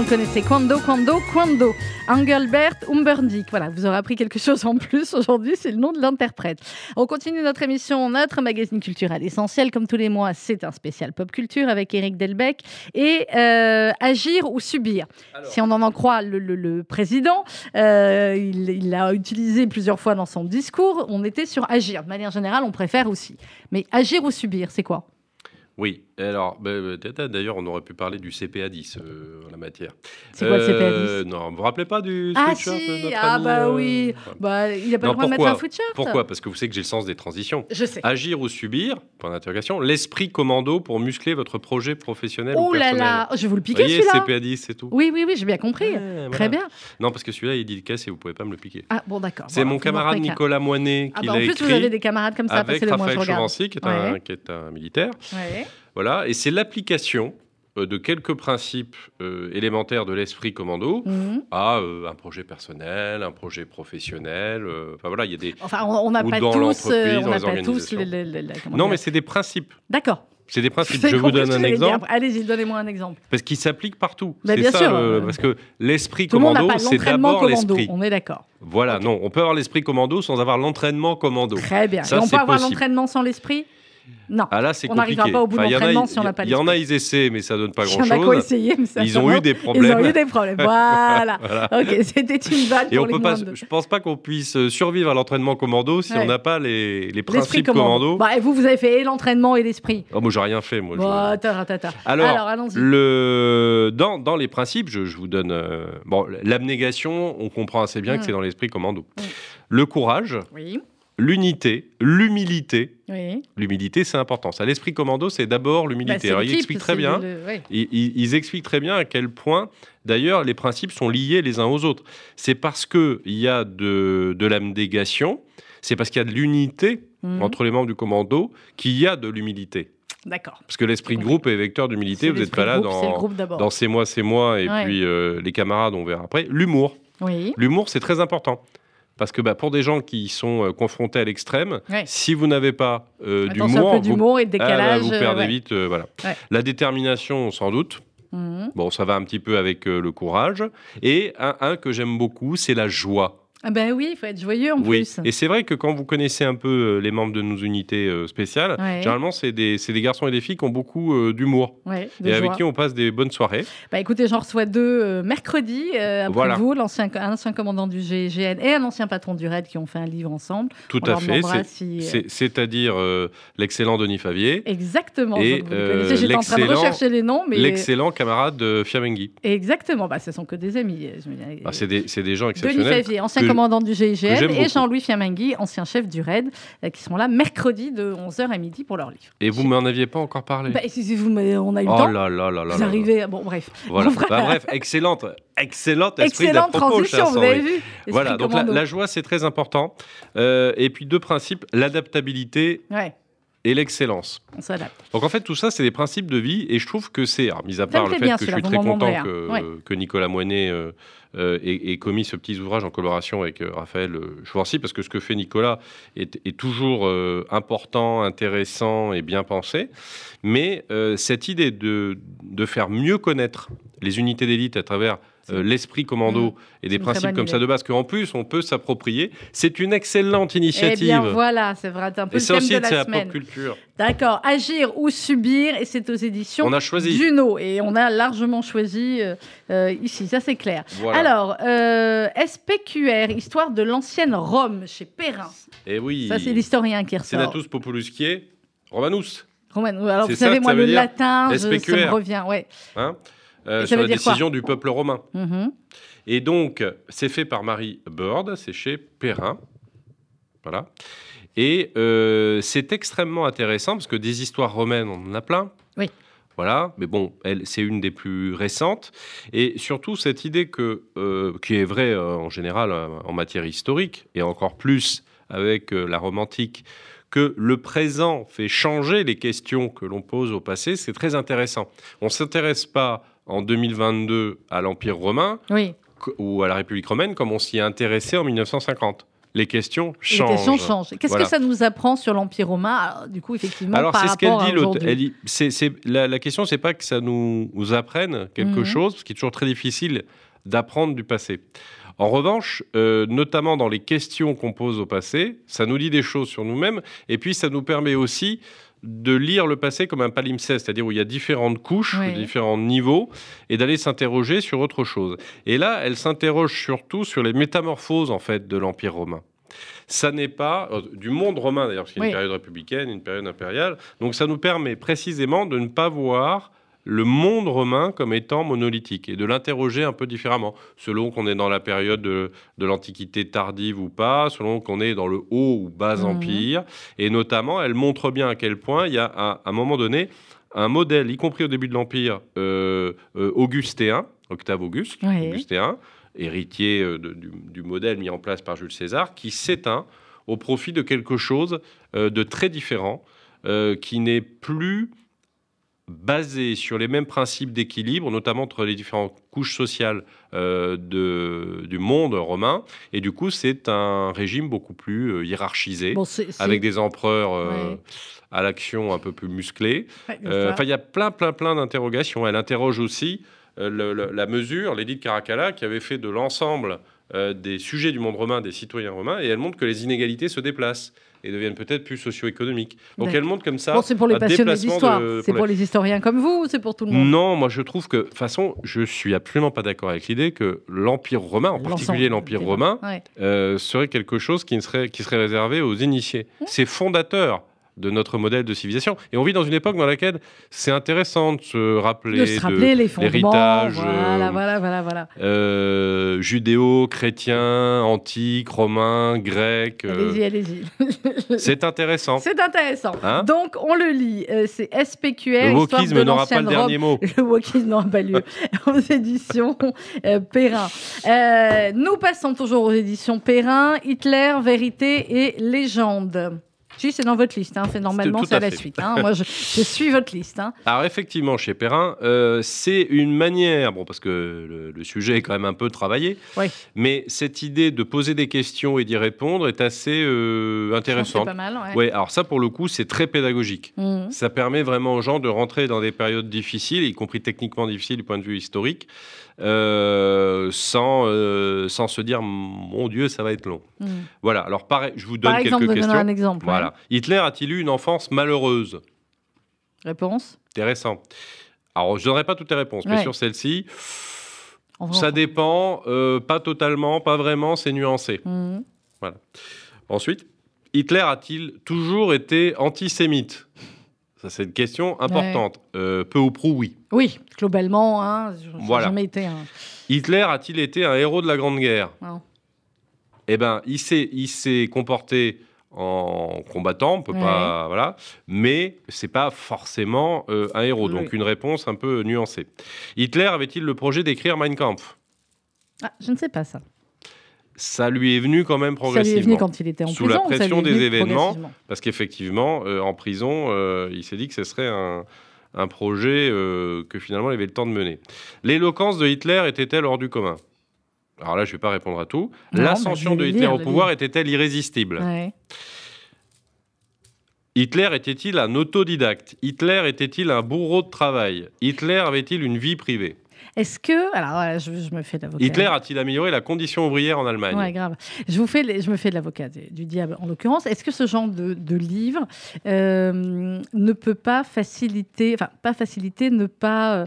[SPEAKER 1] Le connaissait. Quando, quando, quando. Engelbert Humperdinck. Voilà, vous aurez appris quelque chose en plus aujourd'hui, c'est le nom de l'interprète. On continue notre émission, notre magazine culturel essentiel. Comme tous les mois, c'est un spécial pop culture avec Eric Delbecq. Et euh, agir ou subir. Si on en en croit le, le- le président, euh, il l'a utilisé plusieurs fois dans son discours. On était sur agir. De manière générale, on préfère aussi. Mais agir ou subir, c'est quoi?
[SPEAKER 2] Oui, alors, bah, bah, d'ailleurs, on aurait pu parler du CPA 10 euh, en la matière.
[SPEAKER 1] C'est quoi le CPA 10
[SPEAKER 2] Euh, Non, vous vous rappelez pas du
[SPEAKER 1] Ah
[SPEAKER 2] sweatshirt
[SPEAKER 1] si,
[SPEAKER 2] notre
[SPEAKER 1] ah
[SPEAKER 2] ami,
[SPEAKER 1] bah
[SPEAKER 2] euh,
[SPEAKER 1] oui. Bah, il a pas
[SPEAKER 2] Non,
[SPEAKER 1] le droit de mettre un sweatshirt.
[SPEAKER 2] Pourquoi? Parce que vous savez que j'ai le sens des transitions.
[SPEAKER 1] Je sais.
[SPEAKER 2] Agir ou subir, point d'interrogation, l'esprit commando pour muscler votre projet professionnel ou
[SPEAKER 1] Oh là là, je vais vous le piquer celui-là.
[SPEAKER 2] CPA 10, c'est tout.
[SPEAKER 1] Oui, oui, oui, j'ai bien compris.
[SPEAKER 2] Ouais,
[SPEAKER 1] Très
[SPEAKER 2] voilà.
[SPEAKER 1] bien.
[SPEAKER 2] Non, parce que celui-là, il dit le casse et vous pouvez pas me le piquer.
[SPEAKER 1] Ah bon, d'accord.
[SPEAKER 2] C'est
[SPEAKER 1] Bon,
[SPEAKER 2] mon camarade Nicolas Moinet.
[SPEAKER 1] Ah
[SPEAKER 2] qui
[SPEAKER 1] bah, en
[SPEAKER 2] l'a
[SPEAKER 1] plus,
[SPEAKER 2] écrit
[SPEAKER 1] vous avez des camarades comme ça,
[SPEAKER 2] avec
[SPEAKER 1] moi, je
[SPEAKER 2] Raphaël. Chauvency, qui est, un,
[SPEAKER 1] Ouais.
[SPEAKER 2] qui est un militaire. Voilà, et c'est l'application euh, de quelques principes euh, élémentaires de l'esprit commando
[SPEAKER 1] Mhm.
[SPEAKER 2] à euh, un projet personnel, un projet professionnel. euh, Enfin voilà, il y a des.
[SPEAKER 1] Enfin, on n'a pas
[SPEAKER 2] dans
[SPEAKER 1] tous,
[SPEAKER 2] l'entreprise,
[SPEAKER 1] on
[SPEAKER 2] dans
[SPEAKER 1] n'a
[SPEAKER 2] les
[SPEAKER 1] pas tous
[SPEAKER 2] organisations.
[SPEAKER 1] le- le- le- le- comment
[SPEAKER 2] Non, mais c'est des principes.
[SPEAKER 1] D'accord.
[SPEAKER 2] C'est des principes. Je vous donne un exemple
[SPEAKER 1] Allez-y, donnez-moi un exemple.
[SPEAKER 2] parce qu'il s'applique partout.
[SPEAKER 1] Bah, bien
[SPEAKER 2] ça,
[SPEAKER 1] sûr, euh,
[SPEAKER 2] parce que l'esprit commando, c'est d'abord
[SPEAKER 1] commando.
[SPEAKER 2] l'esprit.
[SPEAKER 1] On est d'accord.
[SPEAKER 2] Voilà, non, on peut avoir l'esprit commando sans avoir l'entraînement commando.
[SPEAKER 1] Très bien.
[SPEAKER 2] Ça,
[SPEAKER 1] Et on peut avoir l'entraînement sans l'esprit? Non.
[SPEAKER 2] Ah là, c'est
[SPEAKER 1] On n'arrivera pas au bout de l'entraînement
[SPEAKER 2] ils-
[SPEAKER 1] si on n'a pas
[SPEAKER 2] Il y en a, ils essaient, mais ça donne pas
[SPEAKER 1] Il y en a qui ont
[SPEAKER 2] grand-chose.
[SPEAKER 1] essayé, mais ça
[SPEAKER 2] Ils ont eu des
[SPEAKER 1] Ils
[SPEAKER 2] problèmes.
[SPEAKER 1] ont eu des problèmes. Voilà.
[SPEAKER 2] Voilà.
[SPEAKER 1] Ok, c'était une vanne
[SPEAKER 2] Et
[SPEAKER 1] pour
[SPEAKER 2] on
[SPEAKER 1] les
[SPEAKER 2] peut pas,
[SPEAKER 1] de-
[SPEAKER 2] je pense pas qu'on puisse euh, survivre à l'entraînement commando si
[SPEAKER 1] Ouais.
[SPEAKER 2] on n'a pas les, les principes
[SPEAKER 1] commando.
[SPEAKER 2] commando.
[SPEAKER 1] Bah, et vous, vous avez fait l'entraînement et l'esprit.
[SPEAKER 2] Oh, moi, j'ai rien fait, moi. je-
[SPEAKER 1] Bah, ta, ta, ta.
[SPEAKER 2] Alors,
[SPEAKER 1] Alors,
[SPEAKER 2] le... dans, dans les principes, je, je vous donne. euh, Bon, l'abnégation, on comprend assez bien
[SPEAKER 1] Mm.
[SPEAKER 2] que c'est dans l'esprit commando.
[SPEAKER 1] Mm.
[SPEAKER 2] Le courage,
[SPEAKER 1] Oui,
[SPEAKER 2] l'unité, l'humilité.
[SPEAKER 1] oui.
[SPEAKER 2] L'humilité, c'est important. Ça, l'esprit commando, c'est d'abord l'humilité.
[SPEAKER 1] c'est
[SPEAKER 2] Alors, il
[SPEAKER 1] l'équipe,
[SPEAKER 2] explique très bien.
[SPEAKER 1] le- ouais.
[SPEAKER 2] Ils, ils- ils expliquent très bien à quel point, d'ailleurs, les principes sont liés les uns aux autres. C'est parce qu'il y a de, de l'abnégation, c'est parce qu'il y a de l'unité
[SPEAKER 1] Mhm.
[SPEAKER 2] entre les membres du commando qu'il y a de l'humilité.
[SPEAKER 1] D'accord.
[SPEAKER 2] Parce que l'esprit de groupe est vecteur d'humilité, vous n'êtes pas là
[SPEAKER 1] groupe,
[SPEAKER 2] dans, C'est moi, c'est moi, et
[SPEAKER 1] Ouais.
[SPEAKER 2] puis euh, les camarades, on verra après. L'humour.
[SPEAKER 1] Oui.
[SPEAKER 2] L'humour, c'est très important. Parce que bah, pour des gens qui sont euh, confrontés à l'extrême,
[SPEAKER 1] Ouais.
[SPEAKER 2] si vous n'avez pas euh, d'humour, vous,
[SPEAKER 1] et de
[SPEAKER 2] ah, bah,
[SPEAKER 1] décalage.
[SPEAKER 2] vous
[SPEAKER 1] euh,
[SPEAKER 2] perdez
[SPEAKER 1] ouais.
[SPEAKER 2] vite. euh, voilà.
[SPEAKER 1] Ouais.
[SPEAKER 2] La détermination, sans doute.
[SPEAKER 1] Mhm.
[SPEAKER 2] Bon, ça va un petit peu avec euh, le courage. Et un, un que j'aime beaucoup, c'est la joie.
[SPEAKER 1] Ah ben oui, il faut être joyeux en
[SPEAKER 2] oui.
[SPEAKER 1] plus.
[SPEAKER 2] Et c'est vrai que quand vous connaissez un peu euh, les membres de nos unités euh, spéciales,
[SPEAKER 1] Ouais.
[SPEAKER 2] généralement, c'est des, garçons et des filles qui ont beaucoup euh, d'humour.
[SPEAKER 1] Ouais,
[SPEAKER 2] Et avec qui on passe des bonnes soirées.
[SPEAKER 1] Bah écoutez, j'en reçois deux euh, mercredi euh, après
[SPEAKER 2] Voilà.
[SPEAKER 1] vous, l'ancien, un ancien commandant du GIGN et un ancien patron du RAID qui ont fait un livre ensemble.
[SPEAKER 2] Tout
[SPEAKER 1] On
[SPEAKER 2] à fait.
[SPEAKER 1] si, euh,
[SPEAKER 2] C'est-à-dire l'excellent Denis Favier,
[SPEAKER 1] Exactement. J'étais en train de rechercher les noms, mais
[SPEAKER 2] l'excellent camarade de Fiamenghi.
[SPEAKER 1] exactement. Bah, ce sont que des amis.
[SPEAKER 2] Ah, c'est des, des gens
[SPEAKER 1] Denis
[SPEAKER 2] exceptionnels.
[SPEAKER 1] Favier, ancien commandant du GIGN, et. Jean-Louis Fiamenghi, ancien chef du RAID, euh, qui seront là mercredi de 11h à midi pour leur livre.
[SPEAKER 2] Et vous m'en aviez pas encore parlé?
[SPEAKER 1] Bah, si, si vous, mais on a eu le
[SPEAKER 2] oh
[SPEAKER 1] temps.
[SPEAKER 2] là là là là
[SPEAKER 1] vous
[SPEAKER 2] là.
[SPEAKER 1] arrivez. Bon, bref.
[SPEAKER 2] Voilà.
[SPEAKER 1] Bon,
[SPEAKER 2] Bah, bref, excellente, excellente esprit
[SPEAKER 1] Excellente transition, vous avez vu
[SPEAKER 2] Voilà, donc la, la joie, c'est très important. Euh, et puis deux principes, l'adaptabilité
[SPEAKER 1] Ouais,
[SPEAKER 2] et l'excellence.
[SPEAKER 1] on s'adapte.
[SPEAKER 2] Donc en fait, tout ça, c'est des principes de vie. Et je trouve que c'est, mis à part le fait que je suis très content
[SPEAKER 1] vendrez
[SPEAKER 2] que,
[SPEAKER 1] un. Ouais.
[SPEAKER 2] que Nicolas Moinet euh, euh, ait, ait commis ce petit ouvrage en collaboration avec euh, Raphaël Chouancy, parce que ce que fait Nicolas est, est toujours euh, important, intéressant et bien pensé. Mais cette idée de, de faire mieux connaître les unités d'élite à travers euh, l'esprit commando
[SPEAKER 1] Mmh.
[SPEAKER 2] et des principes comme ça de base, qu'en plus on peut s'approprier, c'est une excellente
[SPEAKER 1] Eh
[SPEAKER 2] initiative.
[SPEAKER 1] bien voilà, c'est vrai, un peu
[SPEAKER 2] et
[SPEAKER 1] le thème
[SPEAKER 2] aussi,
[SPEAKER 1] de la
[SPEAKER 2] la
[SPEAKER 1] semaine.
[SPEAKER 2] pop culture.
[SPEAKER 1] D'accord, agir ou subir, et c'est aux éditions
[SPEAKER 2] On a choisi.
[SPEAKER 1] Juno, et on a largement choisi euh, euh, ici, ça c'est clair.
[SPEAKER 2] Voilà.
[SPEAKER 1] Alors, euh, SPQR, histoire de l'ancienne Rome, chez Perrin.
[SPEAKER 2] Et oui.
[SPEAKER 1] Ça c'est l'historien qui ressort.
[SPEAKER 2] Senatus Populusque Romanus.
[SPEAKER 1] Roman, alors vous savez, moi le latin, je- ça me revient, ouais.
[SPEAKER 2] Hein euh, sur la décision du peuple romain.
[SPEAKER 1] Mhm.
[SPEAKER 2] Et donc, c'est fait par Marie Bird, c'est chez Perrin. Voilà. Et euh, c'est extrêmement intéressant parce que des histoires romaines, on en a plein.
[SPEAKER 1] Oui.
[SPEAKER 2] Voilà, mais bon, elle, c'est une des plus récentes. Et surtout, cette idée que, euh, qui est vraie en général en matière historique, et encore plus avec la romantique, que le présent fait changer les questions que l'on pose au passé, c'est très intéressant. On ne s'intéresse pas en 2022 à l'Empire romain
[SPEAKER 1] Oui,
[SPEAKER 2] ou à la République romaine comme on s'y est intéressé en 1950. les questions
[SPEAKER 1] Les
[SPEAKER 2] changent.
[SPEAKER 1] questions changent. Qu'est-ce
[SPEAKER 2] Voilà.
[SPEAKER 1] que ça nous apprend sur l'Empire romain Alors, Du coup, effectivement,
[SPEAKER 2] Alors
[SPEAKER 1] par
[SPEAKER 2] c'est ce qu'elle dit. Elle dit, c'est, c'est- la, la question c'est pas que ça nous, nous apprenne quelque
[SPEAKER 1] Mhm.
[SPEAKER 2] chose, ce qui est toujours très difficile d'apprendre du passé. En revanche, euh, notamment dans les questions qu'on pose au passé, ça nous dit des choses sur nous-mêmes, et puis ça nous permet aussi de lire le passé comme un palimpseste, c'est-à-dire où il y a différentes couches,
[SPEAKER 1] Oui.
[SPEAKER 2] différents niveaux, et d'aller s'interroger sur autre chose. Et là, elle s'interroge surtout sur les métamorphoses en fait de l'Empire romain. Ça n'est pas euh, du monde romain d'ailleurs, parce qu'il y a une période républicaine, une période impériale. Donc ça nous permet précisément de ne pas voir le monde romain comme étant monolithique et de l'interroger un peu différemment, selon qu'on est dans la période de, de l'Antiquité tardive ou pas, selon qu'on est dans le haut ou bas
[SPEAKER 1] Mhm.
[SPEAKER 2] empire. Et notamment, elle montre bien à quel point il y a à un moment donné un modèle, y compris au début de l'Empire euh, euh, augustéen, Octave Auguste,
[SPEAKER 1] Oui.
[SPEAKER 2] augustéen, héritier euh, de- du, du modèle mis en place par Jules César, qui s'éteint au profit de quelque chose euh, de très différent, qui n'est plus basé sur les mêmes principes d'équilibre, notamment entre les différentes couches sociales euh, de- du monde romain. Et du coup, c'est un régime beaucoup plus euh, hiérarchisé,
[SPEAKER 1] Bon,
[SPEAKER 2] avec des empereurs euh,
[SPEAKER 1] Ouais.
[SPEAKER 2] à l'action un peu plus musclés.
[SPEAKER 1] Ouais.
[SPEAKER 2] Enfin, il y a plein, plein, plein d'interrogations. Elle interroge aussi le- le- la mesure, l'édit de Caracalla, qui avait fait de l'ensemble des sujets du monde romain, des citoyens romains, et elle montre que les inégalités se déplacent et deviennent peut-être plus socio-économiques. Donc
[SPEAKER 1] D'accord.
[SPEAKER 2] elle montre comme ça.
[SPEAKER 1] Bon, c'est pour les passionnés d'histoire. C'est
[SPEAKER 2] pour
[SPEAKER 1] les historiens comme vous ou c'est pour tout le monde?
[SPEAKER 2] Non, moi je trouve que, de toute façon, je suis absolument pas d'accord avec l'idée que l'Empire romain, en particulier l'Empire romain,
[SPEAKER 1] ouais.
[SPEAKER 2] euh, serait quelque chose qui, ne serait, qui serait réservé aux initiés. C'est fondateur de notre modèle de civilisation. Et on vit dans une époque dans laquelle c'est intéressant de se rappeler
[SPEAKER 1] De se rappeler
[SPEAKER 2] l'héritage,
[SPEAKER 1] Voilà,
[SPEAKER 2] euh,
[SPEAKER 1] voilà, voilà, voilà.
[SPEAKER 2] euh, judéo-chrétien, antique, romain, grec. euh,
[SPEAKER 1] Allez-y, allez-y.
[SPEAKER 2] c'est intéressant.
[SPEAKER 1] C'est intéressant.
[SPEAKER 2] Hein
[SPEAKER 1] Donc, on le lit. C'est SPQR.
[SPEAKER 2] Le wokisme n'aura pas le dernier mot.
[SPEAKER 1] Le wokisme n'aura pas lieu aux éditions Perrin. Nous passons toujours aux éditions Perrin. Hitler, vérité et légende. Si, c'est dans votre liste. hein. Normalement c'est à
[SPEAKER 2] à
[SPEAKER 1] la suite. hein. Moi, je, je suis votre liste. hein.
[SPEAKER 2] Alors effectivement, chez Perrin, euh, c'est une manière, bon parce que le, le sujet est quand même un peu travaillé,
[SPEAKER 1] Oui.
[SPEAKER 2] mais cette idée de poser des questions et d'y répondre est assez euh, intéressante.
[SPEAKER 1] C'est pas mal. ouais.
[SPEAKER 2] Ouais, alors ça pour le coup, c'est très pédagogique.
[SPEAKER 1] Mhm.
[SPEAKER 2] Ça permet vraiment aux gens de rentrer dans des périodes difficiles, y compris techniquement difficiles du point de vue historique, euh, sans, euh, sans se dire mon Dieu, ça va être long.
[SPEAKER 1] Mhm.
[SPEAKER 2] Voilà. Alors pareil, je vous donne
[SPEAKER 1] Par exemple,
[SPEAKER 2] quelques questions.
[SPEAKER 1] un exemple. ouais.
[SPEAKER 2] Voilà. Hitler a-t-il eu une enfance malheureuse?
[SPEAKER 1] Réponse?
[SPEAKER 2] Intéressant. Alors, je ne donnerai pas toutes les réponses, mais sur celle-ci, ça dépend, euh, pas totalement, pas vraiment, c'est nuancé.
[SPEAKER 1] Mhm.
[SPEAKER 2] Ensuite, Hitler a-t-il toujours été antisémite? Ça, c'est une question importante. Euh, peu ou prou, oui.
[SPEAKER 1] Oui, globalement, hein,
[SPEAKER 2] Voilà.
[SPEAKER 1] jamais été un.
[SPEAKER 2] Hitler a-t-il été un héros de la Grande Guerre?
[SPEAKER 1] Non.
[SPEAKER 2] Eh bien, il s'est, il s'est comporté en combattant, on peut
[SPEAKER 1] Ouais.
[SPEAKER 2] pas, voilà, mais c'est pas forcément euh, un héros.
[SPEAKER 1] Oui.
[SPEAKER 2] Donc une réponse un peu nuancée. Hitler avait-il le projet d'écrire Mein Kampf?
[SPEAKER 1] Ah, je ne sais pas ça.
[SPEAKER 2] Ça lui est venu quand même
[SPEAKER 1] Ça lui est
[SPEAKER 2] progressivement.
[SPEAKER 1] venu quand il était en
[SPEAKER 2] Sous
[SPEAKER 1] prison.
[SPEAKER 2] la
[SPEAKER 1] ou ça lui
[SPEAKER 2] pression des événements.
[SPEAKER 1] progressivement
[SPEAKER 2] Parce qu'effectivement, euh, en prison, euh, il s'est dit que ce serait un, un projet que finalement il avait le temps de mener. L'éloquence de Hitler était-elle hors du commun? Alors là, je ne vais pas répondre à tout. L'ascension
[SPEAKER 1] bah,
[SPEAKER 2] de Hitler
[SPEAKER 1] lire,
[SPEAKER 2] au pouvoir était-elle irrésistible
[SPEAKER 1] Ouais.
[SPEAKER 2] Hitler était-il un autodidacte? Hitler était-il un bourreau de travail? Hitler avait-il une vie privée?
[SPEAKER 1] Est-ce que. Alors, voilà, je, je me fais de l'avocat.
[SPEAKER 2] Hitler a-t-il amélioré la condition ouvrière en Allemagne?
[SPEAKER 1] Ouais, grave. Je, vous fais, les- je me fais de l'avocat du du diable en l'occurrence. Est-ce que ce genre de, de livre euh, ne peut pas faciliter, enfin, pas faciliter, ne pas, euh,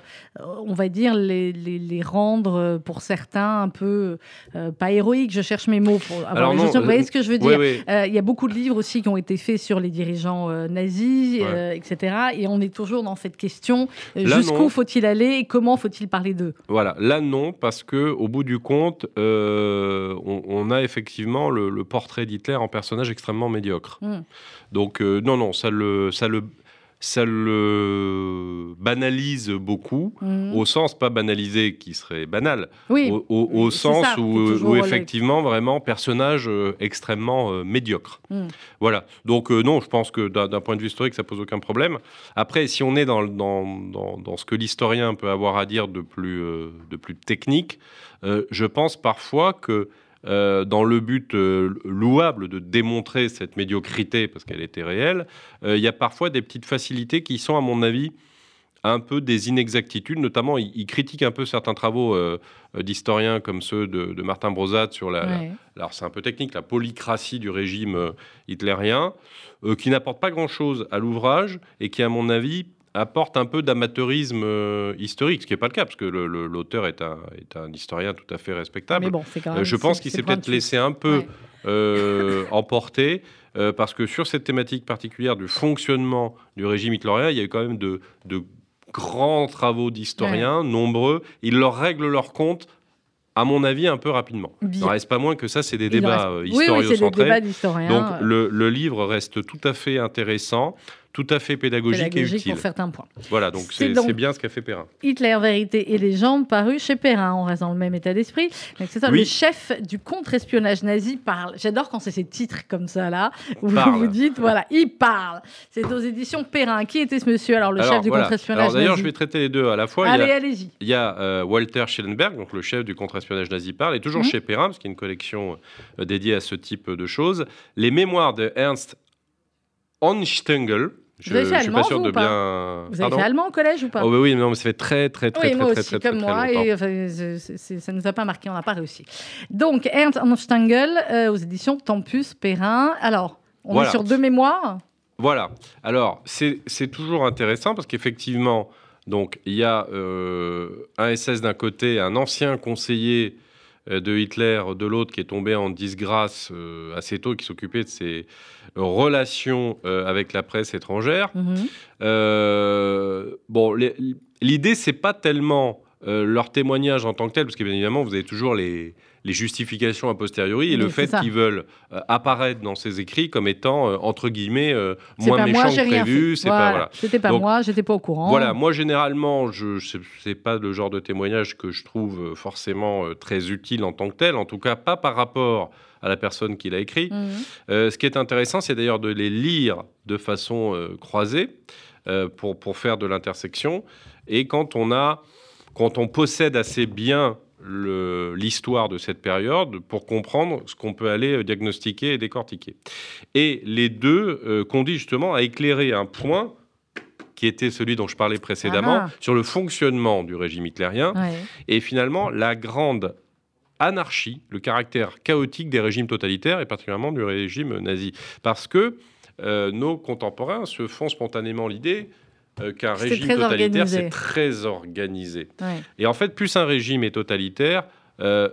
[SPEAKER 1] on va dire, les, les, les rendre euh, pour certains un peu, euh, pas héroïques, je cherche mes mots pour avoir
[SPEAKER 2] Alors non.
[SPEAKER 1] Vous voyez ce que je veux dire? Il y a beaucoup de livres aussi qui ont été faits sur les dirigeants nazis,
[SPEAKER 2] Ouais.
[SPEAKER 1] etc. Et on est toujours dans cette question jusqu'où faut-il aller et comment faut-il parler d'eux
[SPEAKER 2] Voilà, là non, parce que au bout du compte, euh, on, on a effectivement le, le portrait d'Hitler en personnage extrêmement médiocre.
[SPEAKER 1] Mm.
[SPEAKER 2] Donc euh, non, non, ça le, ça le, ça le banalise beaucoup,
[SPEAKER 1] Mhm.
[SPEAKER 2] au sens pas banalisé qui serait banal,
[SPEAKER 1] Oui,
[SPEAKER 2] au, au- au
[SPEAKER 1] c'est
[SPEAKER 2] sens
[SPEAKER 1] ça,
[SPEAKER 2] où, effectivement vraiment personnage euh, extrêmement euh, médiocre.
[SPEAKER 1] Mm.
[SPEAKER 2] Voilà. Donc euh, non, je pense que d'un point de vue historique, ça pose aucun problème. Après, si on est dans, dans, dans, dans ce que l'historien peut avoir à dire de plus, de plus technique, je pense parfois que euh, dans le but euh, louable de démontrer cette médiocrité, parce qu'elle était réelle, euh, il y a parfois des petites facilités qui sont, à mon avis, un peu des inexactitudes. Notamment, il, il critique un peu certains travaux euh, d'historiens comme ceux de, de Martin Brosat sur la, alors c'est un peu technique, la polycratie du régime euh, hitlérien, euh, qui n'apporte pas grand-chose à l'ouvrage et qui, à mon avis, apporte un peu d'amateurisme euh, historique, ce qui n'est pas le cas, parce que l'auteur est un, est un historien tout à fait respectable.
[SPEAKER 1] Mais bon, c'est quand
[SPEAKER 2] Euh,
[SPEAKER 1] même.
[SPEAKER 2] je pense qu'il s'est peut-être laissé un peu
[SPEAKER 1] Ouais.
[SPEAKER 2] euh, emporté, euh, parce que sur cette thématique particulière du fonctionnement du régime hitlérien, il y a eu quand même de, de grands travaux d'historiens, nombreux. Ils leur règlent leur compte, à mon avis, un peu rapidement. Il n'en reste pas moins que ça, c'est des
[SPEAKER 1] reste- Oui, oui, des
[SPEAKER 2] historio-centrés.
[SPEAKER 1] débats d'historiens.
[SPEAKER 2] Donc le, le livre reste tout à fait intéressant, tout à fait pédagogique, et
[SPEAKER 1] pédagogique
[SPEAKER 2] utile.
[SPEAKER 1] pour certains points.
[SPEAKER 2] Voilà, donc
[SPEAKER 1] C'est
[SPEAKER 2] bien ce qu'a fait Perrin.
[SPEAKER 1] Hitler, vérité et légende, paru chez Perrin. On reste dans le même état d'esprit. C'est ça,
[SPEAKER 2] Oui.
[SPEAKER 1] Le chef du contre-espionnage nazi parle. J'adore quand c'est ces titres comme ça, là, où vous
[SPEAKER 2] Parle.
[SPEAKER 1] vous dites, voilà, il parle. C'est aux éditions Perrin. Qui était ce monsieur Alors, le
[SPEAKER 2] Alors,
[SPEAKER 1] chef du
[SPEAKER 2] voilà.
[SPEAKER 1] contre-espionnage
[SPEAKER 2] Alors d'ailleurs,
[SPEAKER 1] nazi.
[SPEAKER 2] je vais traiter les deux à la fois. Il y
[SPEAKER 1] Allez,
[SPEAKER 2] a-
[SPEAKER 1] allez-y.
[SPEAKER 2] Il y a euh, Walter Schellenberg, donc le chef du contre-espionnage nazi parle, et toujours
[SPEAKER 1] Mhm.
[SPEAKER 2] chez Perrin, parce qu'il y a une collection euh, dédiée à ce type de choses. Les mémoires de Ernst Onstengel. Je
[SPEAKER 1] Vous avez fait
[SPEAKER 2] suis pas
[SPEAKER 1] allemand,
[SPEAKER 2] sûr
[SPEAKER 1] vous,
[SPEAKER 2] de
[SPEAKER 1] pas
[SPEAKER 2] bien.
[SPEAKER 1] Vous avez
[SPEAKER 2] Pardon
[SPEAKER 1] fait allemand au collège ou pas
[SPEAKER 2] Oh, bah oui, mais non, mais ça fait très, très, très,
[SPEAKER 1] oui,
[SPEAKER 2] très,
[SPEAKER 1] moi
[SPEAKER 2] très,
[SPEAKER 1] aussi,
[SPEAKER 2] très, très,
[SPEAKER 1] comme
[SPEAKER 2] très
[SPEAKER 1] moi, et enfin, ça ne nous a pas marqué, on n'a pas réussi. Donc, Ernst Anstangel, euh, aux éditions Tempus, Perrin. Alors, on
[SPEAKER 2] Voilà.
[SPEAKER 1] est sur deux mémoires.
[SPEAKER 2] Voilà. Alors, c'est toujours intéressant parce qu'effectivement, donc il y a euh, un SS d'un côté, un ancien conseiller de Hitler de l'autre qui est tombé en disgrâce euh, assez tôt, qui s'occupait de ses relations euh, avec la presse étrangère.
[SPEAKER 1] Mhm.
[SPEAKER 2] Euh, bon, l'idée, c'est pas tellement euh, leur témoignage en tant que tel, parce qu'évidemment, vous avez toujours les, les justifications a posteriori et
[SPEAKER 1] Oui,
[SPEAKER 2] le fait qu'ils veulent euh, apparaître dans ces écrits comme étant, euh, entre guillemets, euh, moins méchants que prévu. C'est pas,
[SPEAKER 1] Voilà.
[SPEAKER 2] voilà.
[SPEAKER 1] C'était pas
[SPEAKER 2] Donc,
[SPEAKER 1] moi, j'étais pas au courant.
[SPEAKER 2] Voilà, moi généralement, je c'est- pas le genre de témoignage que je trouve forcément très utile en tant que tel, en tout cas pas par rapport à la personne qui l'a écrit. Euh, ce qui est intéressant, c'est d'ailleurs de les lire de façon croisée pour, pour faire de l'intersection. Et quand on a, quand on possède assez bien l'histoire de cette période pour comprendre ce qu'on peut aller euh, diagnostiquer et décortiquer. Et les deux euh, conduisent justement à éclairer un point qui était celui dont je parlais précédemment,
[SPEAKER 1] Ah.
[SPEAKER 2] sur le fonctionnement du régime hitlérien
[SPEAKER 1] Ouais.
[SPEAKER 2] et finalement la grande anarchie, le caractère chaotique des régimes totalitaires et particulièrement du régime nazi. Parce que euh, nos contemporains se font spontanément l'idée qu'un
[SPEAKER 1] C'est
[SPEAKER 2] régime totalitaire, c'est très organisé.
[SPEAKER 1] Ouais.
[SPEAKER 2] Et en fait, plus un régime est totalitaire, euh,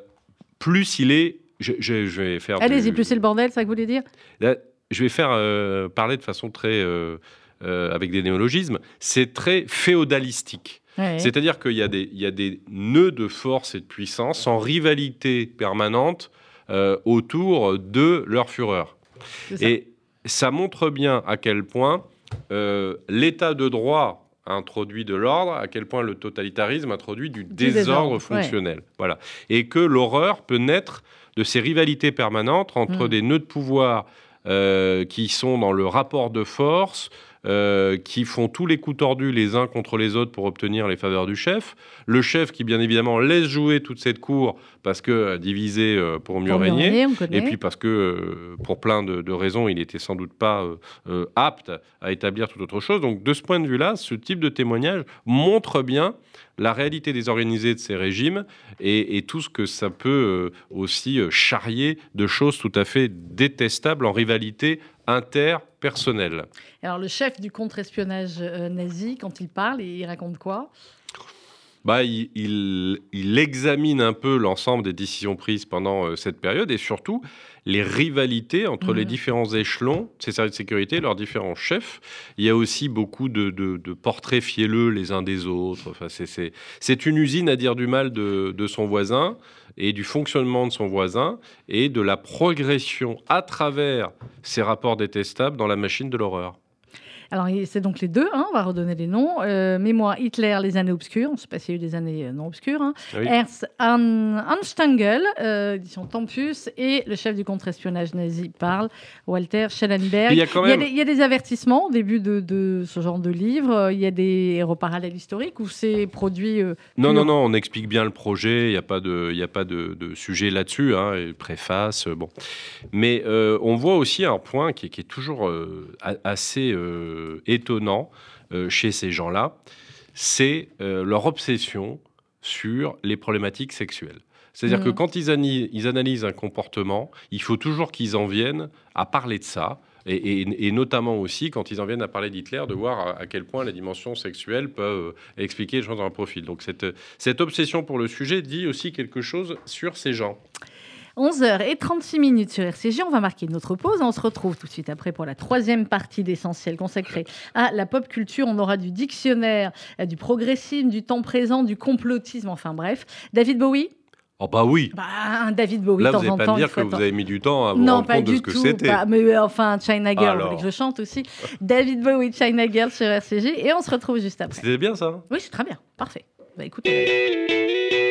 [SPEAKER 2] plus il est... Je, je- je vais faire...
[SPEAKER 1] Allez-y,
[SPEAKER 2] du-
[SPEAKER 1] plus c'est le bordel, c'est ça que vous voulez dire?
[SPEAKER 2] Là, je vais faire euh, parler de façon très... euh, euh, avec des néologismes, c'est très féodalistique.
[SPEAKER 1] Ouais.
[SPEAKER 2] C'est-à-dire qu'il y, a des- il y a des nœuds de force et de puissance en rivalité permanente euh, autour de leur fureur. Et ça montre bien à quel point euh, l'état de droit introduit de l'ordre, à quel point le totalitarisme introduit du, désordre,
[SPEAKER 1] désordre, ouais.
[SPEAKER 2] fonctionnel. Voilà. Et que l'horreur peut naître de ces rivalités permanentes entre
[SPEAKER 1] Mm.
[SPEAKER 2] des nœuds de pouvoir euh, qui sont dans le rapport de force, euh, qui font tous les coups tordus les uns contre les autres pour obtenir les faveurs du chef. Le chef qui, bien évidemment, laisse jouer toute cette cour parce que euh, divisé euh, pour mieux
[SPEAKER 1] Pour
[SPEAKER 2] régner. Et puis parce que, euh, pour plein de, de raisons, il était sans doute pas apte à établir toute autre chose. Donc, de ce point de vue-là, ce type de témoignage montre bien la réalité désorganisée de ces régimes et, et tout ce que ça peut aussi charrier de choses tout à fait détestables en rivalité interpersonnelle.
[SPEAKER 1] Alors, le chef du contre-espionnage euh, nazi, quand il parle, il raconte quoi?
[SPEAKER 2] Bah, il, il- il examine un peu l'ensemble des décisions prises pendant euh, cette période et surtout les rivalités entre les
[SPEAKER 1] Mhm.
[SPEAKER 2] différents échelons de ces services de sécurité, leurs différents chefs. Il y a aussi beaucoup de, de- de portraits fielleux les uns des autres. Enfin, c'est- une usine à dire du mal de, de son voisin et du fonctionnement de son voisin et de la progression à travers ces rapports détestables dans la machine de l'horreur.
[SPEAKER 3] Alors, c'est donc les deux, hein, on va redonner les noms. Euh, Mémoire Hitler, les années obscures. On ne sait pas s'il y a eu des années euh, non obscures. hein.
[SPEAKER 2] Oui.
[SPEAKER 3] Ernst An- Anstangel, euh, édition Tempus, et le chef du contre-espionnage nazi parle, Walter Schellenberg.
[SPEAKER 2] Il y
[SPEAKER 3] y
[SPEAKER 2] même-
[SPEAKER 3] des, il y a des avertissements au début de, de ce genre de livre. Il y a des héros parallèles historiques ou c'est produit. euh,
[SPEAKER 2] Non, non, non, on explique bien le projet, il n'y a pas de, y a pas de, de sujet là-dessus, hein, préface, bon. Mais on voit aussi un point qui est, qui est toujours assez euh, étonnant euh, chez ces gens-là, c'est euh, leur obsession sur les problématiques sexuelles. C'est-à-dire que quand ils, analysent un comportement, il faut toujours qu'ils en viennent à parler de ça. Et, et- et notamment aussi, quand ils en viennent à parler d'Hitler, de voir à, à quel point les dimensions sexuelles peuvent euh, expliquer les choses dans un profil. Donc cette, cette obsession pour le sujet dit aussi quelque chose sur ces gens.
[SPEAKER 3] 11h36 minutes sur RCG. On va marquer notre pause. On se retrouve tout de suite après pour la troisième partie d'essentiel consacrée à la pop culture. On aura du dictionnaire, euh, du progressisme, du temps présent, du complotisme, enfin bref. David Bowie?
[SPEAKER 2] Oh bah oui
[SPEAKER 3] bah, Un David Bowie,
[SPEAKER 2] Là,
[SPEAKER 3] de
[SPEAKER 2] vous n'allez pas
[SPEAKER 3] temps.
[SPEAKER 2] me dire que vous avez mis du temps à vous
[SPEAKER 3] Non,
[SPEAKER 2] rendre
[SPEAKER 3] pas
[SPEAKER 2] compte de
[SPEAKER 3] du
[SPEAKER 2] ce que c'était.
[SPEAKER 3] pas- mais enfin, China Girl, vous
[SPEAKER 2] Alors.
[SPEAKER 3] voulez que je chante aussi. David Bowie, China Girl sur RCG. Et on se retrouve juste après.
[SPEAKER 2] C'était bien ça hein?
[SPEAKER 3] Oui, c'est très bien. Parfait. Bah, écoutez.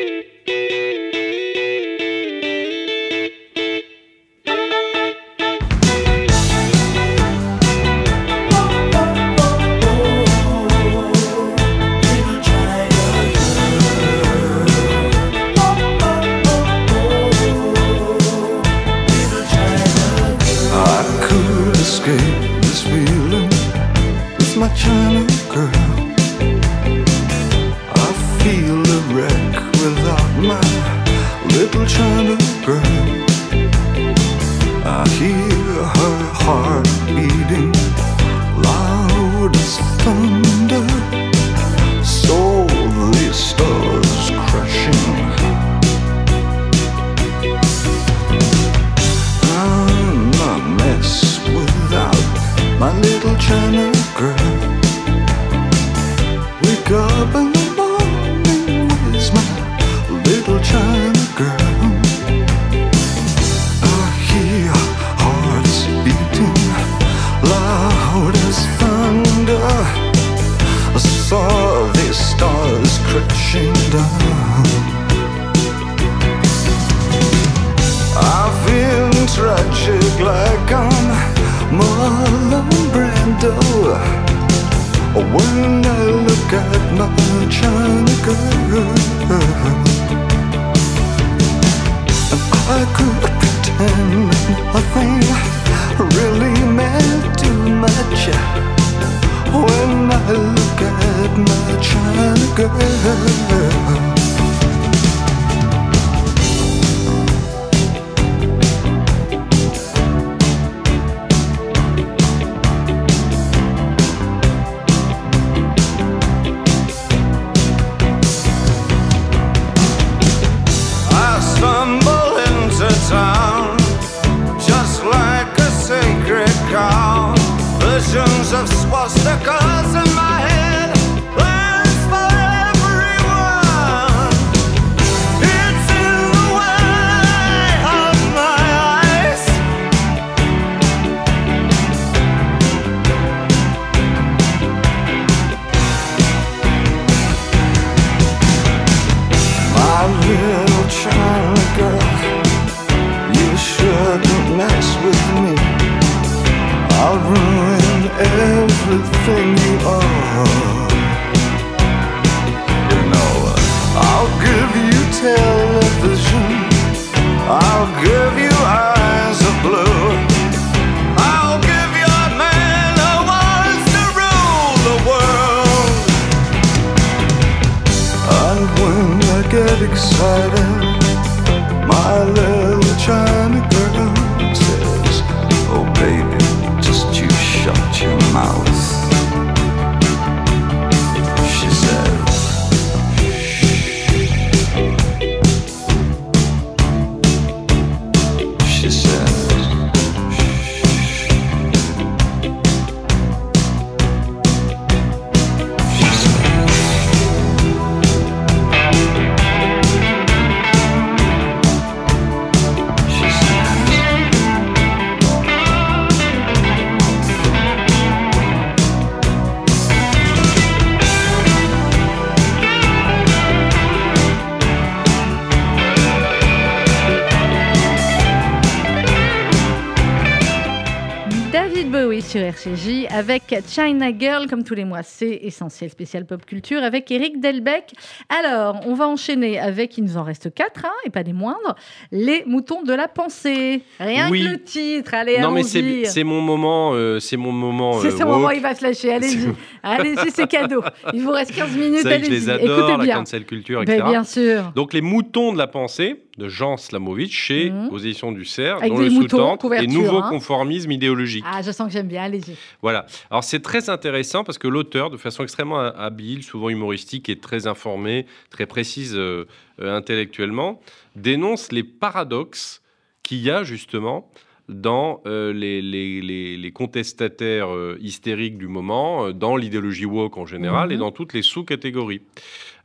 [SPEAKER 1] RCJ avec China Girl, comme tous les mois, c'est essentiel spécial pop culture avec Eric Delbecq. Alors, on va enchaîner avec, il nous en reste quatre, hein, et pas des moindres, les moutons de la pensée. Rien
[SPEAKER 2] Oui.
[SPEAKER 1] que le titre, allez,
[SPEAKER 2] Non, mais c'est mon moment. euh, c'est mon moment.
[SPEAKER 1] C'est
[SPEAKER 2] euh,
[SPEAKER 1] ce moment,
[SPEAKER 2] woke.
[SPEAKER 1] il va se lâcher. Allez-y, allez-y, c'est cadeau. Il vous reste 15 minutes,
[SPEAKER 2] que je
[SPEAKER 1] allez-y.
[SPEAKER 2] les adore,
[SPEAKER 1] Écoutez
[SPEAKER 2] la
[SPEAKER 1] bien.
[SPEAKER 2] cancel culture,
[SPEAKER 1] Ben,
[SPEAKER 2] etc.
[SPEAKER 1] bien sûr.
[SPEAKER 2] Donc les moutons de la pensée de Jean Slamovitch chez
[SPEAKER 1] Mhm.
[SPEAKER 2] aux éditions du Cerf,
[SPEAKER 1] Avec
[SPEAKER 2] dont
[SPEAKER 1] des
[SPEAKER 2] le sous-tente
[SPEAKER 1] couverture,
[SPEAKER 2] nouveaux
[SPEAKER 1] hein.
[SPEAKER 2] conformismes idéologiques.
[SPEAKER 1] Ah, je sens que j'aime bien, allez-y.
[SPEAKER 2] Voilà. Alors c'est très intéressant parce que l'auteur, de façon extrêmement habile, souvent humoristique et très informé, très précise euh, euh, intellectuellement, dénonce les paradoxes qu'il y a justement dans euh, les, les- les- les contestataires euh, hystériques du moment, euh, dans l'idéologie woke en général
[SPEAKER 1] Mhm.
[SPEAKER 2] et dans toutes les sous-catégories.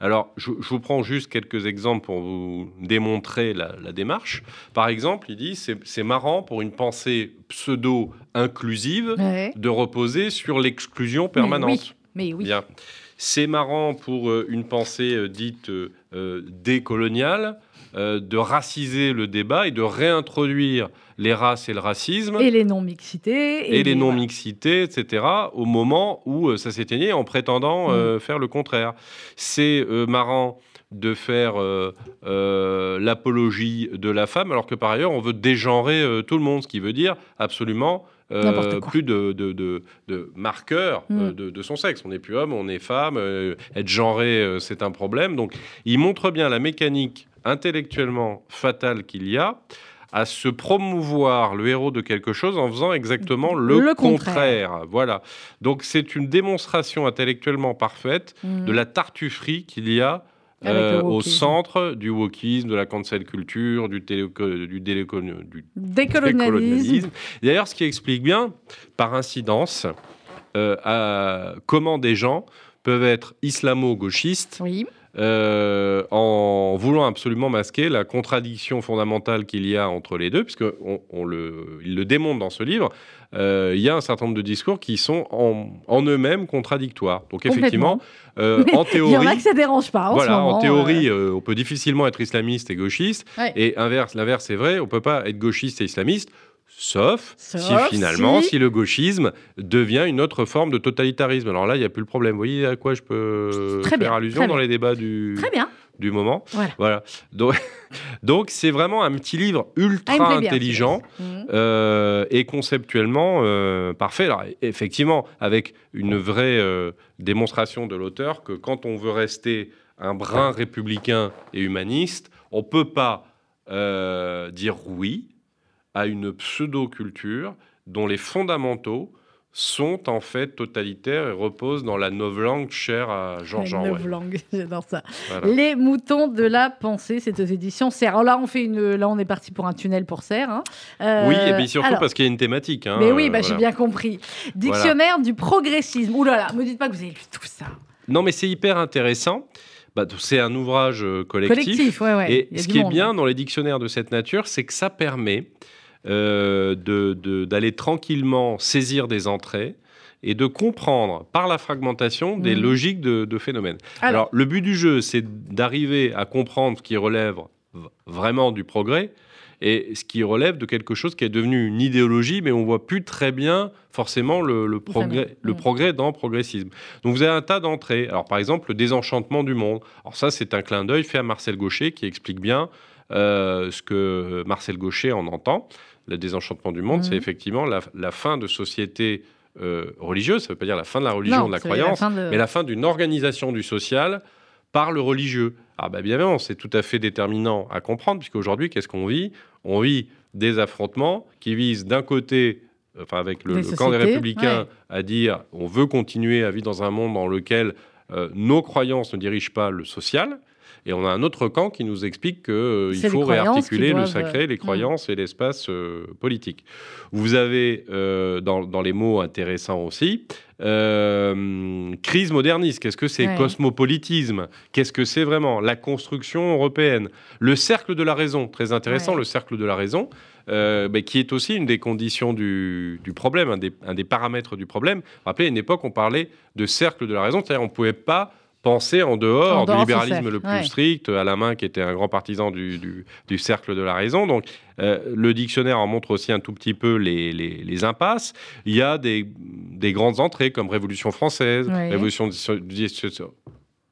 [SPEAKER 2] Alors, je, je vous prends juste quelques exemples pour vous démontrer la, la démarche. Par exemple, il dit c'est marrant pour une pensée pseudo-inclusive
[SPEAKER 1] Ouais.
[SPEAKER 2] de reposer sur l'exclusion permanente.
[SPEAKER 1] Oui, mais oui.
[SPEAKER 2] Bien. C'est marrant pour euh, une pensée euh, dite euh, décoloniale euh, de raciser le débat et de réintroduire les races et le racisme
[SPEAKER 1] Et les non-mixités.
[SPEAKER 2] et, les
[SPEAKER 1] voilà.
[SPEAKER 2] non-mixités, etc., au moment où ça s'éteignait en prétendant
[SPEAKER 1] Mm.
[SPEAKER 2] euh, faire le contraire. C'est marrant de faire euh, euh, l'apologie de la femme, alors que par ailleurs, on veut dégenrer euh, tout le monde, ce qui veut dire absolument euh, plus de, de, de- de marqueurs
[SPEAKER 1] Mm.
[SPEAKER 2] de, de son sexe. On n'est plus homme, on est femme. euh, être genré, c'est un problème. Donc, il montre bien la mécanique intellectuellement fatale qu'il y a à se promouvoir le héros de quelque chose en faisant exactement le,
[SPEAKER 1] Le
[SPEAKER 2] contraire.
[SPEAKER 1] contraire.
[SPEAKER 2] Voilà. Donc c'est une démonstration intellectuellement parfaite
[SPEAKER 1] Mhm.
[SPEAKER 2] de la tartufferie qu'il y a euh, au centre du wokisme, de la cancel culture, du,
[SPEAKER 1] Décolonialisme.
[SPEAKER 2] D'ailleurs, ce qui explique bien, par incidence, euh, à comment des gens peuvent être islamo-gauchistes
[SPEAKER 1] Oui.
[SPEAKER 2] Euh, en voulant absolument masquer la contradiction fondamentale qu'il y a entre les deux, puisque on, on le, il le démontre dans ce livre. euh, il y a un certain nombre de discours qui sont en, en eux-mêmes contradictoires. Donc effectivement, euh, en
[SPEAKER 1] Il y en a
[SPEAKER 2] théorie,
[SPEAKER 1] que ça dérange pas. En
[SPEAKER 2] voilà,
[SPEAKER 1] ce moment,
[SPEAKER 2] en théorie, on peut difficilement être islamiste et gauchiste.
[SPEAKER 1] Ouais.
[SPEAKER 2] Et inverse, l'inverse est vrai, on peut pas être gauchiste et islamiste. Sauf, si finalement,
[SPEAKER 1] si-
[SPEAKER 2] si... le gauchisme devient une autre forme de totalitarisme. Alors là, il n'y a plus le problème. Vous voyez à quoi je peux
[SPEAKER 1] Très
[SPEAKER 2] faire
[SPEAKER 1] bien,
[SPEAKER 2] allusion dans les débats du,
[SPEAKER 1] Très bien.
[SPEAKER 2] du moment.
[SPEAKER 1] Voilà.
[SPEAKER 2] Donc, donc c'est vraiment un petit livre
[SPEAKER 1] Ah,
[SPEAKER 2] ultra intelligent.
[SPEAKER 1] Mhm.
[SPEAKER 2] euh, et conceptuellement euh, parfait. Alors, effectivement, avec une vraie euh, démonstration de l'auteur que quand on veut rester un brin républicain et humaniste, on peut pas dire oui à une pseudo-culture dont les fondamentaux sont en fait totalitaires et reposent dans la novlangue chère à Georges
[SPEAKER 1] La
[SPEAKER 2] Orwell.
[SPEAKER 1] novlangue, j'adore ça.
[SPEAKER 2] Voilà.
[SPEAKER 1] Les moutons de la pensée, c'est aux éditions Serre. Alors là, on fait une, là, on est parti pour un tunnel pour Serre. hein. Euh,
[SPEAKER 2] Oui, et puis surtout
[SPEAKER 1] alors,
[SPEAKER 2] parce qu'il y a une thématique. hein,
[SPEAKER 1] Mais oui,
[SPEAKER 2] euh,
[SPEAKER 1] bah,
[SPEAKER 2] voilà.
[SPEAKER 1] j'ai bien compris. Dictionnaire du progressisme. Ouh là là, me dites pas que vous avez lu tout ça.
[SPEAKER 2] Non, mais c'est hyper intéressant. Bah, c'est un ouvrage euh, collectif.
[SPEAKER 1] Collectif, ouais, ouais.
[SPEAKER 2] Et ce qui est bien dans les dictionnaires de cette nature, c'est que ça permet euh, d'aller tranquillement saisir des entrées et de comprendre par la fragmentation des
[SPEAKER 1] Mhm.
[SPEAKER 2] logiques de, de phénomènes.
[SPEAKER 1] Alors,
[SPEAKER 2] Alors, le but du jeu, c'est d'arriver à comprendre ce qui relève vraiment du progrès et ce qui relève de quelque chose qui est devenu une idéologie, mais on voit plus très bien forcément le, le progrès, le
[SPEAKER 1] Mm.
[SPEAKER 2] progrès dans le progressisme. Donc vous avez un tas d'entrées. Alors par exemple, le désenchantement du monde. Alors ça, c'est un clin d'œil fait à Marcel Gaucher qui explique bien euh, ce que Marcel Gaucher en entend. Le désenchantement du monde,
[SPEAKER 1] Mhm.
[SPEAKER 2] c'est effectivement la, la fin de sociétés euh, religieuses. Ça ne veut pas dire la fin de la religion,
[SPEAKER 1] non,
[SPEAKER 2] de la croyance,
[SPEAKER 1] de-
[SPEAKER 2] mais la fin d'une organisation du social par le religieux. Ah bah évidemment, c'est tout à fait déterminant à comprendre, puisqu'aujourd'hui, qu'est-ce qu'on vit? On vit des affrontements qui visent d'un côté, enfin avec le, camp des républicains,
[SPEAKER 1] ouais.
[SPEAKER 2] à dire on veut continuer à vivre dans un monde dans lequel euh, nos croyances ne dirigent pas le social. Et on a un autre camp qui nous explique qu'il
[SPEAKER 1] les
[SPEAKER 2] faut réarticuler le
[SPEAKER 1] doivent,
[SPEAKER 2] sacré,
[SPEAKER 1] euh,
[SPEAKER 2] les croyances et l'espace euh, politique. Vous avez euh, dans, dans les mots intéressants aussi euh, crise moderniste. Qu'est-ce que c'est
[SPEAKER 1] Ouais.
[SPEAKER 2] Cosmopolitisme? Qu'est-ce que c'est vraiment? La construction européenne. Le cercle de la raison. Très intéressant,
[SPEAKER 1] Ouais.
[SPEAKER 2] le cercle de la raison. euh, qui est aussi une des conditions du, du problème, un des, un des paramètres du problème. Rappelez, à une époque, on parlait de cercle de la raison, c'est-à-dire on ne pouvait pas pensée en dehors,
[SPEAKER 1] En dehors
[SPEAKER 2] du libéralisme le plus
[SPEAKER 1] ouais.
[SPEAKER 2] strict, Alain Main qui était un grand partisan du, du- du cercle de la raison. Donc euh, le dictionnaire en montre aussi un tout petit peu les, les- les impasses. Il y a des, des grandes entrées comme Révolution française,
[SPEAKER 1] Ouais.
[SPEAKER 2] Révolution 10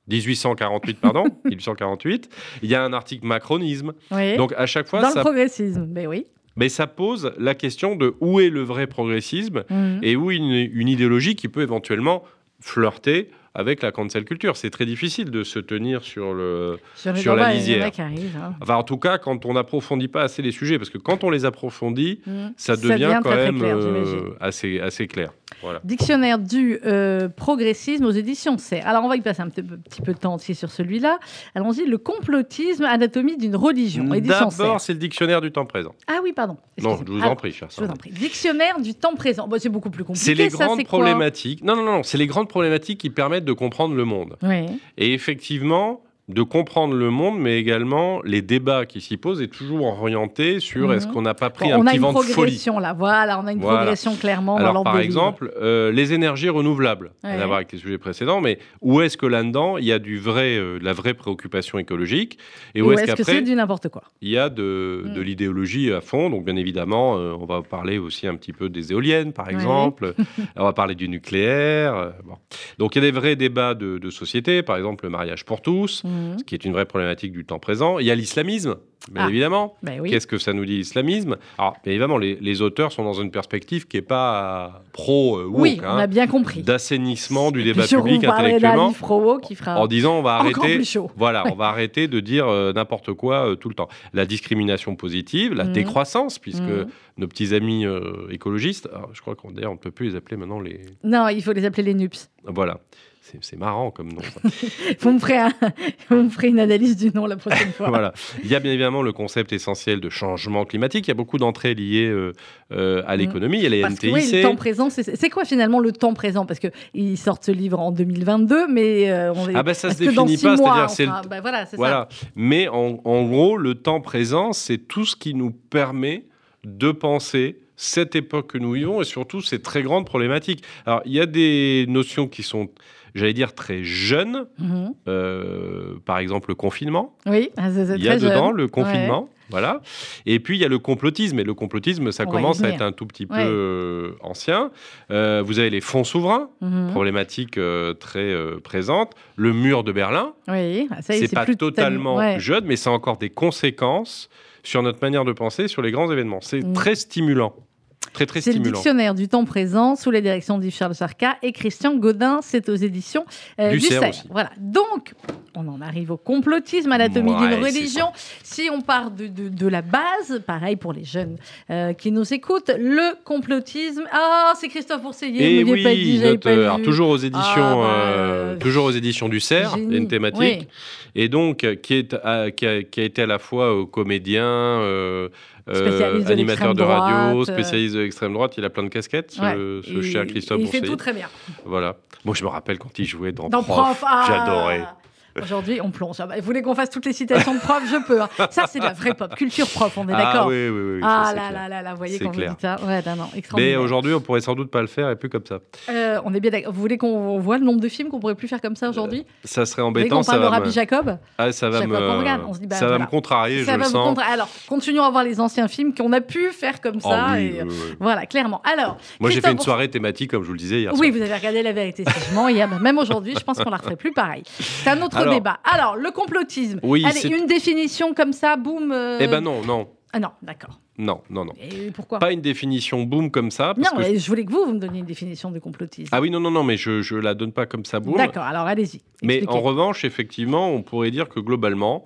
[SPEAKER 2] 1848, pardon, 1848. Il y a un article macronisme.
[SPEAKER 1] Oui.
[SPEAKER 2] Donc à chaque fois,
[SPEAKER 1] Dans le
[SPEAKER 2] ça,
[SPEAKER 1] progressisme, mais oui.
[SPEAKER 2] mais ça pose la question de où est le vrai progressisme
[SPEAKER 1] Mhm.
[SPEAKER 2] et où une, une idéologie qui peut éventuellement flirter avec la cancel culture. C'est très difficile de se tenir sur le... sur la lisière.
[SPEAKER 1] arrivent, hein.
[SPEAKER 2] Enfin, en tout cas, quand on n'approfondit pas assez les sujets, parce que quand on les approfondit,
[SPEAKER 1] Mhm.
[SPEAKER 2] ça
[SPEAKER 1] Ça
[SPEAKER 2] devient quand
[SPEAKER 1] très, très
[SPEAKER 2] même
[SPEAKER 1] clair,
[SPEAKER 2] euh, assez, assez clair. Voilà.
[SPEAKER 1] Dictionnaire du euh, progressisme aux éditions C. Alors, on va y passer un petit peu, petit peu de temps aussi sur celui-là. Allons-y, le complotisme, anatomie d'une religion. C.
[SPEAKER 2] D'abord, c'est le dictionnaire du temps présent.
[SPEAKER 1] Ah oui, pardon.
[SPEAKER 2] Non, je vous en prie, cher
[SPEAKER 1] Je vous en prie. Dictionnaire du temps présent. Bon, c'est beaucoup plus compliqué.
[SPEAKER 2] C'est les
[SPEAKER 1] ça,
[SPEAKER 2] grandes
[SPEAKER 1] c'est
[SPEAKER 2] problématiques. Non, non, non, c'est les grandes problématiques qui permettent de comprendre le monde.
[SPEAKER 1] Oui.
[SPEAKER 2] Et effectivement, de comprendre le monde, mais également les débats qui s'y posent est toujours orienté sur
[SPEAKER 1] Mhm.
[SPEAKER 2] est-ce qu'on n'a pas pris
[SPEAKER 1] Bon,
[SPEAKER 2] un
[SPEAKER 1] on a
[SPEAKER 2] petit
[SPEAKER 1] une
[SPEAKER 2] vent de folie.
[SPEAKER 1] progression là. Voilà, on a une
[SPEAKER 2] Voilà.
[SPEAKER 1] progression clairement dans
[SPEAKER 2] Alors,
[SPEAKER 1] l'ordre
[SPEAKER 2] par exemple, euh, les énergies renouvelables, rien
[SPEAKER 1] Ouais.
[SPEAKER 2] à voir avec les sujets précédents, mais où est-ce que là-dedans, il y a du vrai, euh, de la vraie préoccupation écologique Et où
[SPEAKER 1] où
[SPEAKER 2] est-ce
[SPEAKER 1] est-ce que c'est du n'importe quoi?
[SPEAKER 2] il y a de,
[SPEAKER 1] Mm.
[SPEAKER 2] de l'idéologie à fond Donc, bien évidemment, euh, on va parler aussi un petit peu des éoliennes, par
[SPEAKER 1] Ouais.
[SPEAKER 2] exemple. on va parler du nucléaire. bon. Donc, il y a des vrais débats de, de société, par exemple, le mariage pour tous,
[SPEAKER 1] Mhm.
[SPEAKER 2] ce qui est une vraie problématique du temps présent. Il y a l'islamisme, bien
[SPEAKER 1] Ah.
[SPEAKER 2] évidemment.
[SPEAKER 1] Ben oui.
[SPEAKER 2] Qu'est-ce que ça nous dit l'islamisme? Alors, bien évidemment, les, les auteurs sont dans une perspective qui n'est pas pro euh, woke,
[SPEAKER 1] Oui, on
[SPEAKER 2] hein,
[SPEAKER 1] a bien compris.
[SPEAKER 2] d'assainissement du débat
[SPEAKER 1] je
[SPEAKER 2] public intellectuellement,
[SPEAKER 1] pro qui fera
[SPEAKER 2] en disant on va arrêter.
[SPEAKER 1] plus chaud.
[SPEAKER 2] Voilà, on va arrêter de dire euh, n'importe quoi euh, tout le temps. La discrimination positive, la
[SPEAKER 1] Mhm.
[SPEAKER 2] décroissance, puisque
[SPEAKER 1] Mhm.
[SPEAKER 2] nos petits amis euh, écologistes, alors, je crois qu'on on ne peut plus les appeler maintenant les.
[SPEAKER 1] Non, il faut les appeler les NUPS.
[SPEAKER 2] Voilà, c'est marrant comme nom. ça.
[SPEAKER 1] Vous me ferez, un- vous me ferez une analyse du nom la prochaine fois.
[SPEAKER 2] voilà. Il y a bien évidemment le concept essentiel de changement climatique. Il y a beaucoup d'entrées liées euh, euh, à
[SPEAKER 1] Mhm.
[SPEAKER 2] l'économie. Il y a les
[SPEAKER 1] Parce que oui, le temps présent, c'est quoi finalement le temps présent? Parce qu'ils sortent ce livre en 2022, mais euh, on est.
[SPEAKER 2] Ah ben ça se définit pas, c'est-à-dire c'est le-
[SPEAKER 1] ben voilà, c'est
[SPEAKER 2] Voilà. Mais en, en gros, le temps présent, c'est tout ce qui nous permet de penser cette époque que nous vivons et surtout ces très grandes problématiques. Alors, il y a des notions qui sont, j'allais dire, très jeunes.
[SPEAKER 1] Mhm.
[SPEAKER 2] Euh, par exemple, le confinement.
[SPEAKER 1] Oui, ah, c'est c'est
[SPEAKER 2] Il y a dedans
[SPEAKER 1] jeune.
[SPEAKER 2] le confinement. Voilà. Et puis, il y a le complotisme. Et le complotisme, ça
[SPEAKER 1] On
[SPEAKER 2] commence à être un tout petit peu
[SPEAKER 1] Ouais.
[SPEAKER 2] euh, ancien. Euh, vous avez les fonds souverains,
[SPEAKER 1] Mhm.
[SPEAKER 2] problématique euh, très euh, présente. Le mur de Berlin.
[SPEAKER 1] Oui, ah, ça
[SPEAKER 2] c'est pas
[SPEAKER 1] plus
[SPEAKER 2] totalement
[SPEAKER 1] ouais.
[SPEAKER 2] jeune, mais ça a encore des conséquences sur notre manière de penser, sur les grands événements. C'est
[SPEAKER 1] Mm.
[SPEAKER 2] très stimulant. Très, très
[SPEAKER 1] C'est le
[SPEAKER 2] stimulant.
[SPEAKER 1] dictionnaire du temps présent sous la direction d'Yves Charles Sarka et Christian Godin. C'est aux éditions euh,
[SPEAKER 2] Du Cerf.
[SPEAKER 1] Voilà. Donc, on en arrive au complotisme, anatomie
[SPEAKER 2] Ouais,
[SPEAKER 1] d'une religion. Si on part de, de- de la base, pareil pour les jeunes euh, qui nous écoutent, le complotisme. Ah, c'est Christophe Bourseillet.
[SPEAKER 2] Et
[SPEAKER 1] vous l'aviez pas
[SPEAKER 2] oui,
[SPEAKER 1] dit,
[SPEAKER 2] notre-
[SPEAKER 1] pas
[SPEAKER 2] alors, toujours aux éditions,
[SPEAKER 1] Ah, bah,
[SPEAKER 2] euh, toujours aux éditions du Cerf, il y a
[SPEAKER 1] Génie.
[SPEAKER 2] une thématique,
[SPEAKER 1] Oui.
[SPEAKER 2] et donc qui, est, à- qui, a, qui a été à la fois comédien, euh,
[SPEAKER 1] de
[SPEAKER 2] animateur de radio,
[SPEAKER 1] droite, euh.
[SPEAKER 2] spécialiste de l'extrême droite. Il a plein de casquettes, ce,
[SPEAKER 1] Ouais.
[SPEAKER 2] ce
[SPEAKER 1] Et-
[SPEAKER 2] cher Christophe
[SPEAKER 1] Il fait tout très bien.
[SPEAKER 2] Voilà. Moi, je me rappelle quand il jouait dans,
[SPEAKER 1] Dans prof, ah
[SPEAKER 2] J'adorais.
[SPEAKER 1] Aujourd'hui, on plonge. Ah bah, vous voulez qu'on fasse toutes les citations de prof? Je peux. hein. Ça, c'est de la vraie pop culture prof, on est
[SPEAKER 2] Ah
[SPEAKER 1] d'accord
[SPEAKER 2] oui, oui, oui.
[SPEAKER 1] Ah là là là là, vous voyez quand vous
[SPEAKER 2] clair.
[SPEAKER 1] dites ça. Ouais, non, non,
[SPEAKER 2] Mais aujourd'hui, on pourrait sans doute pas le faire et plus comme ça.
[SPEAKER 1] Euh, on est bien d'accord. Vous voulez qu'on voit le nombre de films qu'on pourrait plus faire comme ça aujourd'hui?
[SPEAKER 2] Ça serait
[SPEAKER 1] Vous
[SPEAKER 2] embêtant. Ça
[SPEAKER 1] de
[SPEAKER 2] va,
[SPEAKER 1] Rabbi
[SPEAKER 2] me...
[SPEAKER 1] Jacob?
[SPEAKER 2] Ah, ça va me...
[SPEAKER 1] regarde, on se dit, bah,
[SPEAKER 2] ça va me contrarier,
[SPEAKER 1] Ça
[SPEAKER 2] je
[SPEAKER 1] va
[SPEAKER 2] le
[SPEAKER 1] vous
[SPEAKER 2] sens.
[SPEAKER 1] contra- Alors, continuons à voir les anciens films qu'on a pu faire comme
[SPEAKER 2] Oh
[SPEAKER 1] ça. et, euh. Voilà, clairement. Alors,
[SPEAKER 2] Moi, j'ai fait une soirée thématique, comme je vous le disais hier
[SPEAKER 1] Oui, vous avez regardé La vérité sigement hier. bah, Même aujourd'hui, je pense qu'on la referait plus pareil. C'est un autre
[SPEAKER 2] Alors-
[SPEAKER 1] débat. Alors, le complotisme.
[SPEAKER 2] Oui,
[SPEAKER 1] Allez,
[SPEAKER 2] c'est-
[SPEAKER 1] une définition comme ça, boum. euh,
[SPEAKER 2] Eh ben non, non,
[SPEAKER 1] Ah non, d'accord.
[SPEAKER 2] non, non, non.
[SPEAKER 1] Et pourquoi?
[SPEAKER 2] Pas une définition boom comme ça. Parce
[SPEAKER 1] Non,
[SPEAKER 2] que-
[SPEAKER 1] mais je voulais que vous, vous me donniez une définition de complotisme.
[SPEAKER 2] Ah oui, non, non, non, mais je, je la donne pas comme ça boom.
[SPEAKER 1] D'accord, alors allez-y.
[SPEAKER 2] Mais en revanche, effectivement, on pourrait dire que globalement,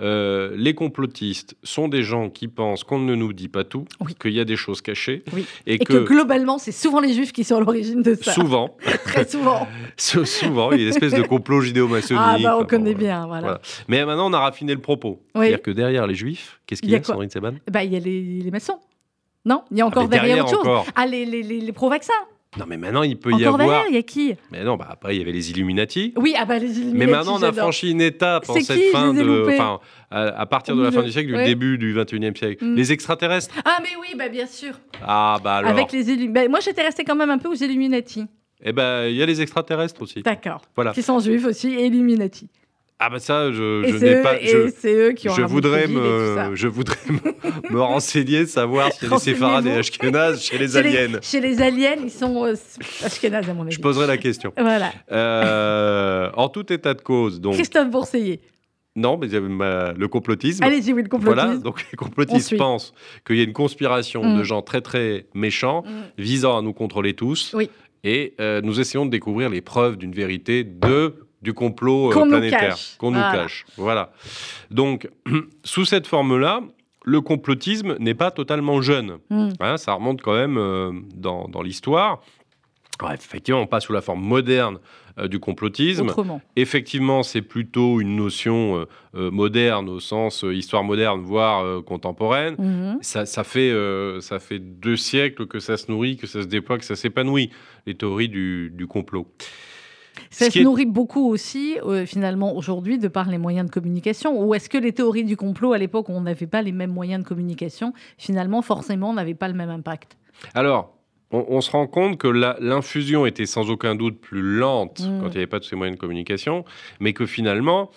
[SPEAKER 2] euh, les complotistes sont des gens qui pensent qu'on ne nous dit pas tout,
[SPEAKER 1] Oui.
[SPEAKER 2] qu'il y a des choses cachées,
[SPEAKER 1] Oui.
[SPEAKER 2] et,
[SPEAKER 1] Et que, globalement, c'est souvent les juifs qui sont à l'origine de ça.
[SPEAKER 2] souvent,
[SPEAKER 1] Très souvent.
[SPEAKER 2] sou- souvent, il y a une espèce de complot judéo-maçonnique.
[SPEAKER 1] Ah, bah, on
[SPEAKER 2] enfin,
[SPEAKER 1] connaît
[SPEAKER 2] bon,
[SPEAKER 1] bien, voilà.
[SPEAKER 2] Voilà. Mais maintenant, on a raffiné le propos.
[SPEAKER 1] Oui.
[SPEAKER 2] C'est-à-dire que derrière les juifs, qu'est-ce qu'il
[SPEAKER 1] Il
[SPEAKER 2] y
[SPEAKER 1] y
[SPEAKER 2] a,
[SPEAKER 1] a
[SPEAKER 2] Sandrine Seban?
[SPEAKER 1] Bah, il y a les, les maçons. Non? Il y a
[SPEAKER 2] Ah,
[SPEAKER 1] encore
[SPEAKER 2] mais
[SPEAKER 1] derrière, autre chose.
[SPEAKER 2] encore.
[SPEAKER 1] Ah, les, les, les, les pro-vaccins.
[SPEAKER 2] Non, mais maintenant, il peut y avoir.
[SPEAKER 1] il y a qui?
[SPEAKER 2] Mais non, bah, après, il y avait les Illuminati.
[SPEAKER 1] Oui, ah bah les Illuminati,
[SPEAKER 2] Mais maintenant, on a franchi une étape en
[SPEAKER 1] C'est
[SPEAKER 2] cette
[SPEAKER 1] qui
[SPEAKER 2] fin de. Enfin, à, à partir de la fin du siècle, du début du 21e siècle.
[SPEAKER 1] Mm.
[SPEAKER 2] Les extraterrestres.
[SPEAKER 1] Ah mais oui, bah bien sûr.
[SPEAKER 2] Ah, bah alors.
[SPEAKER 1] Avec les Illuminati. moi, j'étais restée quand même un peu aux Illuminati.
[SPEAKER 2] Eh ben, il y a les extraterrestres aussi.
[SPEAKER 1] D'accord.
[SPEAKER 2] Voilà.
[SPEAKER 1] Qui sont juifs aussi, et Illuminati.
[SPEAKER 2] Ah bah ça, je,
[SPEAKER 1] Et
[SPEAKER 2] je n'ai pas.
[SPEAKER 1] et
[SPEAKER 2] Je,
[SPEAKER 1] c'est eux qui ont
[SPEAKER 2] je voudrais
[SPEAKER 1] et
[SPEAKER 2] me, je voudrais me, me renseigner, savoir si les séfarades et
[SPEAKER 1] Renseignez-vous.
[SPEAKER 2] Ashkénazes chez les aliens.
[SPEAKER 1] Chez les aliens, ils sont euh, ashkénazes, à mon avis.
[SPEAKER 2] Je poserai la question.
[SPEAKER 1] Voilà.
[SPEAKER 2] Euh, en tout état de cause, donc
[SPEAKER 1] Christophe Bourseiller.
[SPEAKER 2] non, mais y ma- le complotisme.
[SPEAKER 1] Allez-y, oui, le complotisme.
[SPEAKER 2] Voilà, donc les complotistes pensent qu'il y a une conspiration
[SPEAKER 1] Mm.
[SPEAKER 2] de gens très très méchants
[SPEAKER 1] Mm.
[SPEAKER 2] visant à nous contrôler tous.
[SPEAKER 1] Oui.
[SPEAKER 2] Et euh, nous essayons de découvrir les preuves d'une vérité de du complot euh,
[SPEAKER 1] Qu'on nous
[SPEAKER 2] planétaire
[SPEAKER 1] cache.
[SPEAKER 2] qu'on nous cache. Voilà. Donc, sous cette forme-là, le complotisme n'est pas totalement jeune.
[SPEAKER 1] Mm.
[SPEAKER 2] Hein, ça remonte quand même euh, dans, dans l'histoire. Effectivement, on passe sous la forme moderne euh, du complotisme.
[SPEAKER 1] Autrement.
[SPEAKER 2] Effectivement, c'est plutôt une notion euh, euh, moderne au sens euh, histoire moderne, voire euh, contemporaine.
[SPEAKER 1] Mhm.
[SPEAKER 2] Ça, ça fait, euh, ça fait deux siècles que ça se nourrit, que ça se déploie, que ça s'épanouit, les théories du, du complot.
[SPEAKER 1] Ça
[SPEAKER 2] Ce
[SPEAKER 1] se
[SPEAKER 2] est-
[SPEAKER 1] nourrit beaucoup aussi, euh, finalement, aujourd'hui, de par les moyens de communication. Ou est-ce que les théories du complot, à l'époque où on n'avait pas les mêmes moyens de communication, finalement, forcément, n'avaient pas le même impact?
[SPEAKER 2] Alors, on, on se rend compte que l'infusion était sans aucun doute plus lente
[SPEAKER 1] Mm.
[SPEAKER 2] quand il n'y avait pas tous ces moyens de communication, mais que finalement,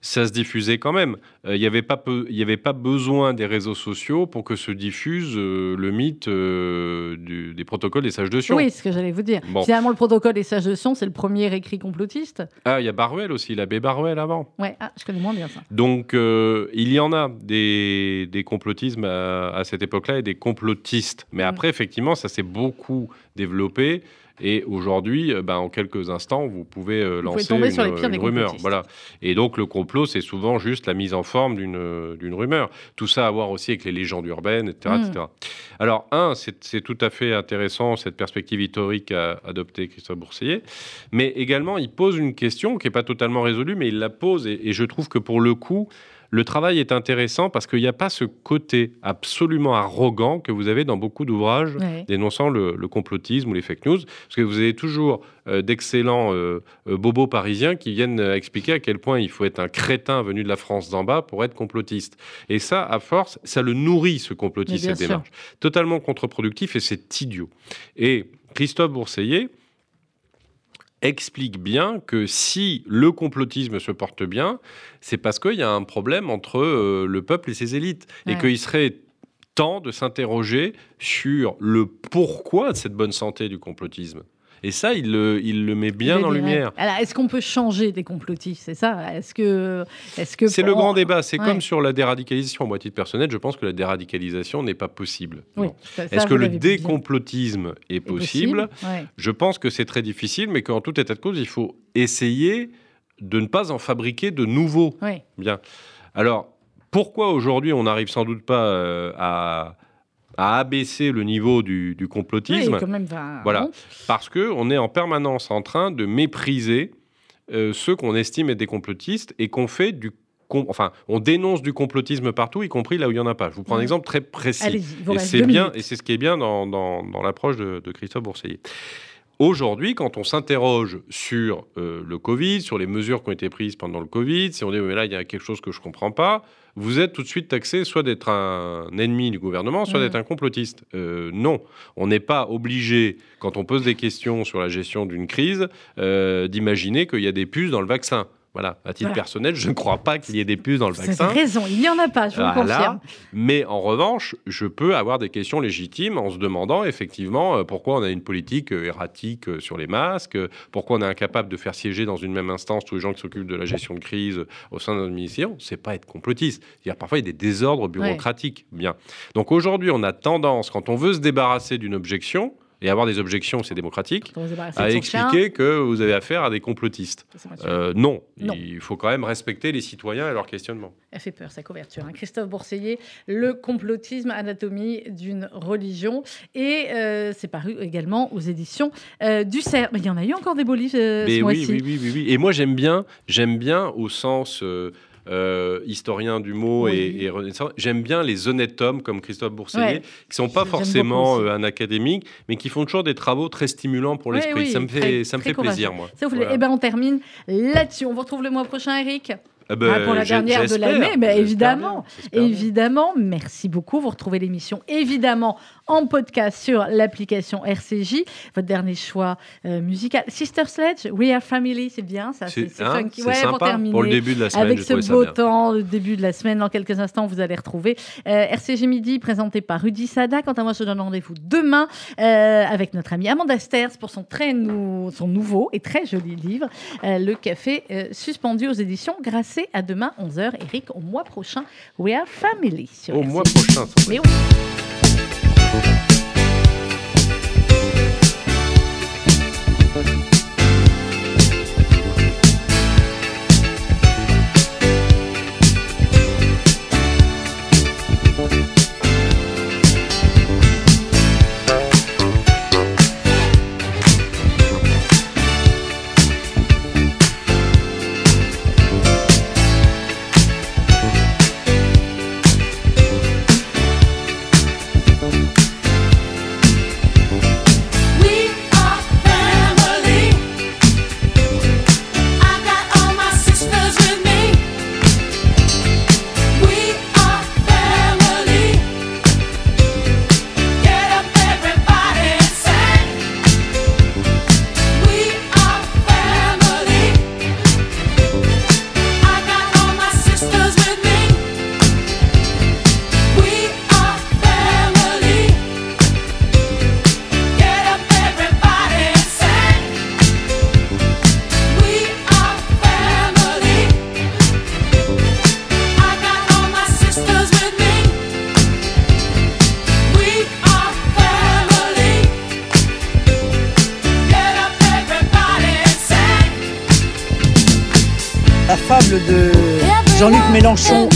[SPEAKER 2] ça se diffusait quand même. Euh, Il n'y avait, pas peu- y avait pas besoin des réseaux sociaux pour que se diffuse euh, le mythe euh, du- des protocoles des sages de Sion.
[SPEAKER 1] Oui, c'est ce que j'allais vous dire.
[SPEAKER 2] Bon.
[SPEAKER 1] Finalement, le protocole des sages de Sion, c'est le premier écrit complotiste.
[SPEAKER 2] Ah, il y a Baruel aussi, l'abbé Baruel avant.
[SPEAKER 1] Ouais, ah, je connais moins bien ça.
[SPEAKER 2] Donc, euh, il y en a des, des complotismes à, à cette époque-là et des complotistes. Mais
[SPEAKER 1] Mm.
[SPEAKER 2] après, effectivement, ça s'est beaucoup développé. Et aujourd'hui, euh, ben, en quelques instants, vous pouvez euh,
[SPEAKER 1] pouvez
[SPEAKER 2] lancer une,
[SPEAKER 1] sur les
[SPEAKER 2] une rumeur. Voilà. Et donc, le complot, c'est souvent juste la mise en forme d'une euh, rumeur. Tout ça à voir aussi avec les légendes urbaines, etc. Etc. Alors, un, c'est tout à fait intéressant, cette perspective historique qu'a adoptée Christophe Bourseiller. Mais également, il pose une question qui n'est pas totalement résolue, mais il la pose. Et, et je trouve que pour le coup, le travail est intéressant parce qu'il n'y a pas ce côté absolument arrogant que vous avez dans beaucoup d'ouvrages
[SPEAKER 1] Ouais.
[SPEAKER 2] dénonçant le, le complotisme ou les fake news. Parce que vous avez toujours euh, d'excellents euh, euh, bobos parisiens qui viennent expliquer à quel point il faut être un crétin venu de la France d'en bas pour être complotiste. Et ça, à force, ça le nourrit, ce complotisme, cette
[SPEAKER 1] sûr.
[SPEAKER 2] démarche. Totalement contre-productif et c'est idiot. Et Christophe Bourseiller explique bien que si le complotisme se porte bien, c'est parce qu'il y a un problème entre euh, le peuple et ses élites. Et qu'il serait temps de s'interroger sur le pourquoi de cette bonne santé du complotisme. Et ça, il le, il le met bien en lumière.
[SPEAKER 1] Alors, est-ce qu'on peut changer des complotistes? C'est ça? Est-ce que, est-ce que
[SPEAKER 2] C'est le grand débat. C'est
[SPEAKER 1] Ouais.
[SPEAKER 2] comme sur la déradicalisation. Moi, à titre personnel, je pense que la déradicalisation n'est pas possible.
[SPEAKER 1] Oui,
[SPEAKER 2] Non.
[SPEAKER 1] ça- ça,
[SPEAKER 2] Est-ce que le décomplotisme est
[SPEAKER 1] Est
[SPEAKER 2] possible
[SPEAKER 1] Ouais.
[SPEAKER 2] Je pense que c'est très difficile, mais qu'en tout état de cause, il faut essayer de ne pas en fabriquer de nouveaux.
[SPEAKER 1] Ouais.
[SPEAKER 2] Bien. Alors, pourquoi aujourd'hui on n'arrive sans doute pas euh, à, à abaisser le niveau du, du complotisme
[SPEAKER 1] Oui, quand même, enfin,
[SPEAKER 2] Voilà. Parce qu'on est en permanence en train de mépriser euh, ceux qu'on estime être des complotistes et qu'on fait du... Enfin, on dénonce du complotisme partout, y compris là où il n'y en a pas. Je vous prends un exemple très précis. Et c'est bien,
[SPEAKER 1] minutes.
[SPEAKER 2] et c'est ce qui est bien dans, dans- dans l'approche de, de Christophe Bourseiller. Aujourd'hui, quand on s'interroge sur euh, le Covid, sur les mesures qui ont été prises pendant le Covid, si on dit mais là il y a quelque chose que je comprends pas, vous êtes tout de suite taxé soit d'être un ennemi du gouvernement, soit
[SPEAKER 1] Mhm.
[SPEAKER 2] d'être un complotiste. Euh, non, on n'est pas obligé, quand on pose des questions sur la gestion d'une crise, euh, d'imaginer qu'il y a des puces dans le vaccin. Voilà, à titre
[SPEAKER 1] Voilà.
[SPEAKER 2] personnel, je ne crois pas qu'il y ait des puces dans le
[SPEAKER 1] Vous avez
[SPEAKER 2] vaccin.
[SPEAKER 1] raison, il n'y en a pas, je vous le confirme.
[SPEAKER 2] Mais en revanche, je peux avoir des questions légitimes en se demandant effectivement euh, pourquoi on a une politique euh, erratique euh, sur les masques, pourquoi on est incapable de faire siéger dans une même instance tous les gens qui s'occupent de la gestion de crise au sein de notre ministère. C'est pas être complotiste. C'est-à-dire, parfois, il y a des désordres bureaucratiques. Bien. Donc aujourd'hui, on a tendance, quand on veut se débarrasser d'une objection, et avoir des objections, c'est démocratique, à expliquer que vous avez affaire à des complotistes. Euh, non.
[SPEAKER 1] Non.
[SPEAKER 2] il faut quand même respecter les citoyens et leurs questionnements.
[SPEAKER 1] Elle fait peur, sa couverture. hein. Christophe Bourseiller, Le complotisme, anatomie d'une religion. Et euh, c'est paru également aux éditions euh, du CERF. Mais il y en a eu encore des beaux livres ce
[SPEAKER 2] oui,
[SPEAKER 1] mois-ci.
[SPEAKER 2] oui, oui, oui, oui. Et moi, j'aime bien, j'aime bien au sens euh, historien du mot
[SPEAKER 1] Oui.
[SPEAKER 2] et, et renaissance, j'aime bien les honnêtes hommes comme Christophe Bourseiller,
[SPEAKER 1] Ouais.
[SPEAKER 2] qui sont pas forcément euh, un académique, mais qui font toujours des travaux très stimulants pour l'esprit.
[SPEAKER 1] oui,
[SPEAKER 2] ça me fait,
[SPEAKER 1] très-
[SPEAKER 2] ça me fait plaisir, moi.
[SPEAKER 1] Ça, vous voulez-
[SPEAKER 2] Voilà.
[SPEAKER 1] Eh ben, on termine là-dessus. On vous retrouve le mois prochain, Eric.
[SPEAKER 2] Ah ben,
[SPEAKER 1] Ah, pour la dernière de l'année, mais évidemment.
[SPEAKER 2] bien.
[SPEAKER 1] Évidemment, merci beaucoup. Vous retrouvez l'émission évidemment en podcast sur l'application RCJ. Votre dernier choix euh, musical, Sister Sledge, We Are Family, c'est bien, ça, c'est
[SPEAKER 2] hein,
[SPEAKER 1] funky. Ouais, pour
[SPEAKER 2] sympa
[SPEAKER 1] terminer.
[SPEAKER 2] pour le début de la semaine.
[SPEAKER 1] Avec ce beau temps, le début de la semaine, dans quelques instants, vous allez retrouver euh, RCG Midi présenté par Rudy Sada. Quant à moi, je donne rendez-vous demain euh, avec notre amie Amanda Sters pour son, très nou- son nouveau et très joli livre, Le Café suspendu aux éditions Grasset. À demain, 11h. Eric, au mois prochain, We Are Family. Sur
[SPEAKER 2] Au
[SPEAKER 1] RCJ.
[SPEAKER 2] mois prochain.
[SPEAKER 1] Mais oui.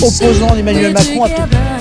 [SPEAKER 4] Opposant Emmanuel Macron a pu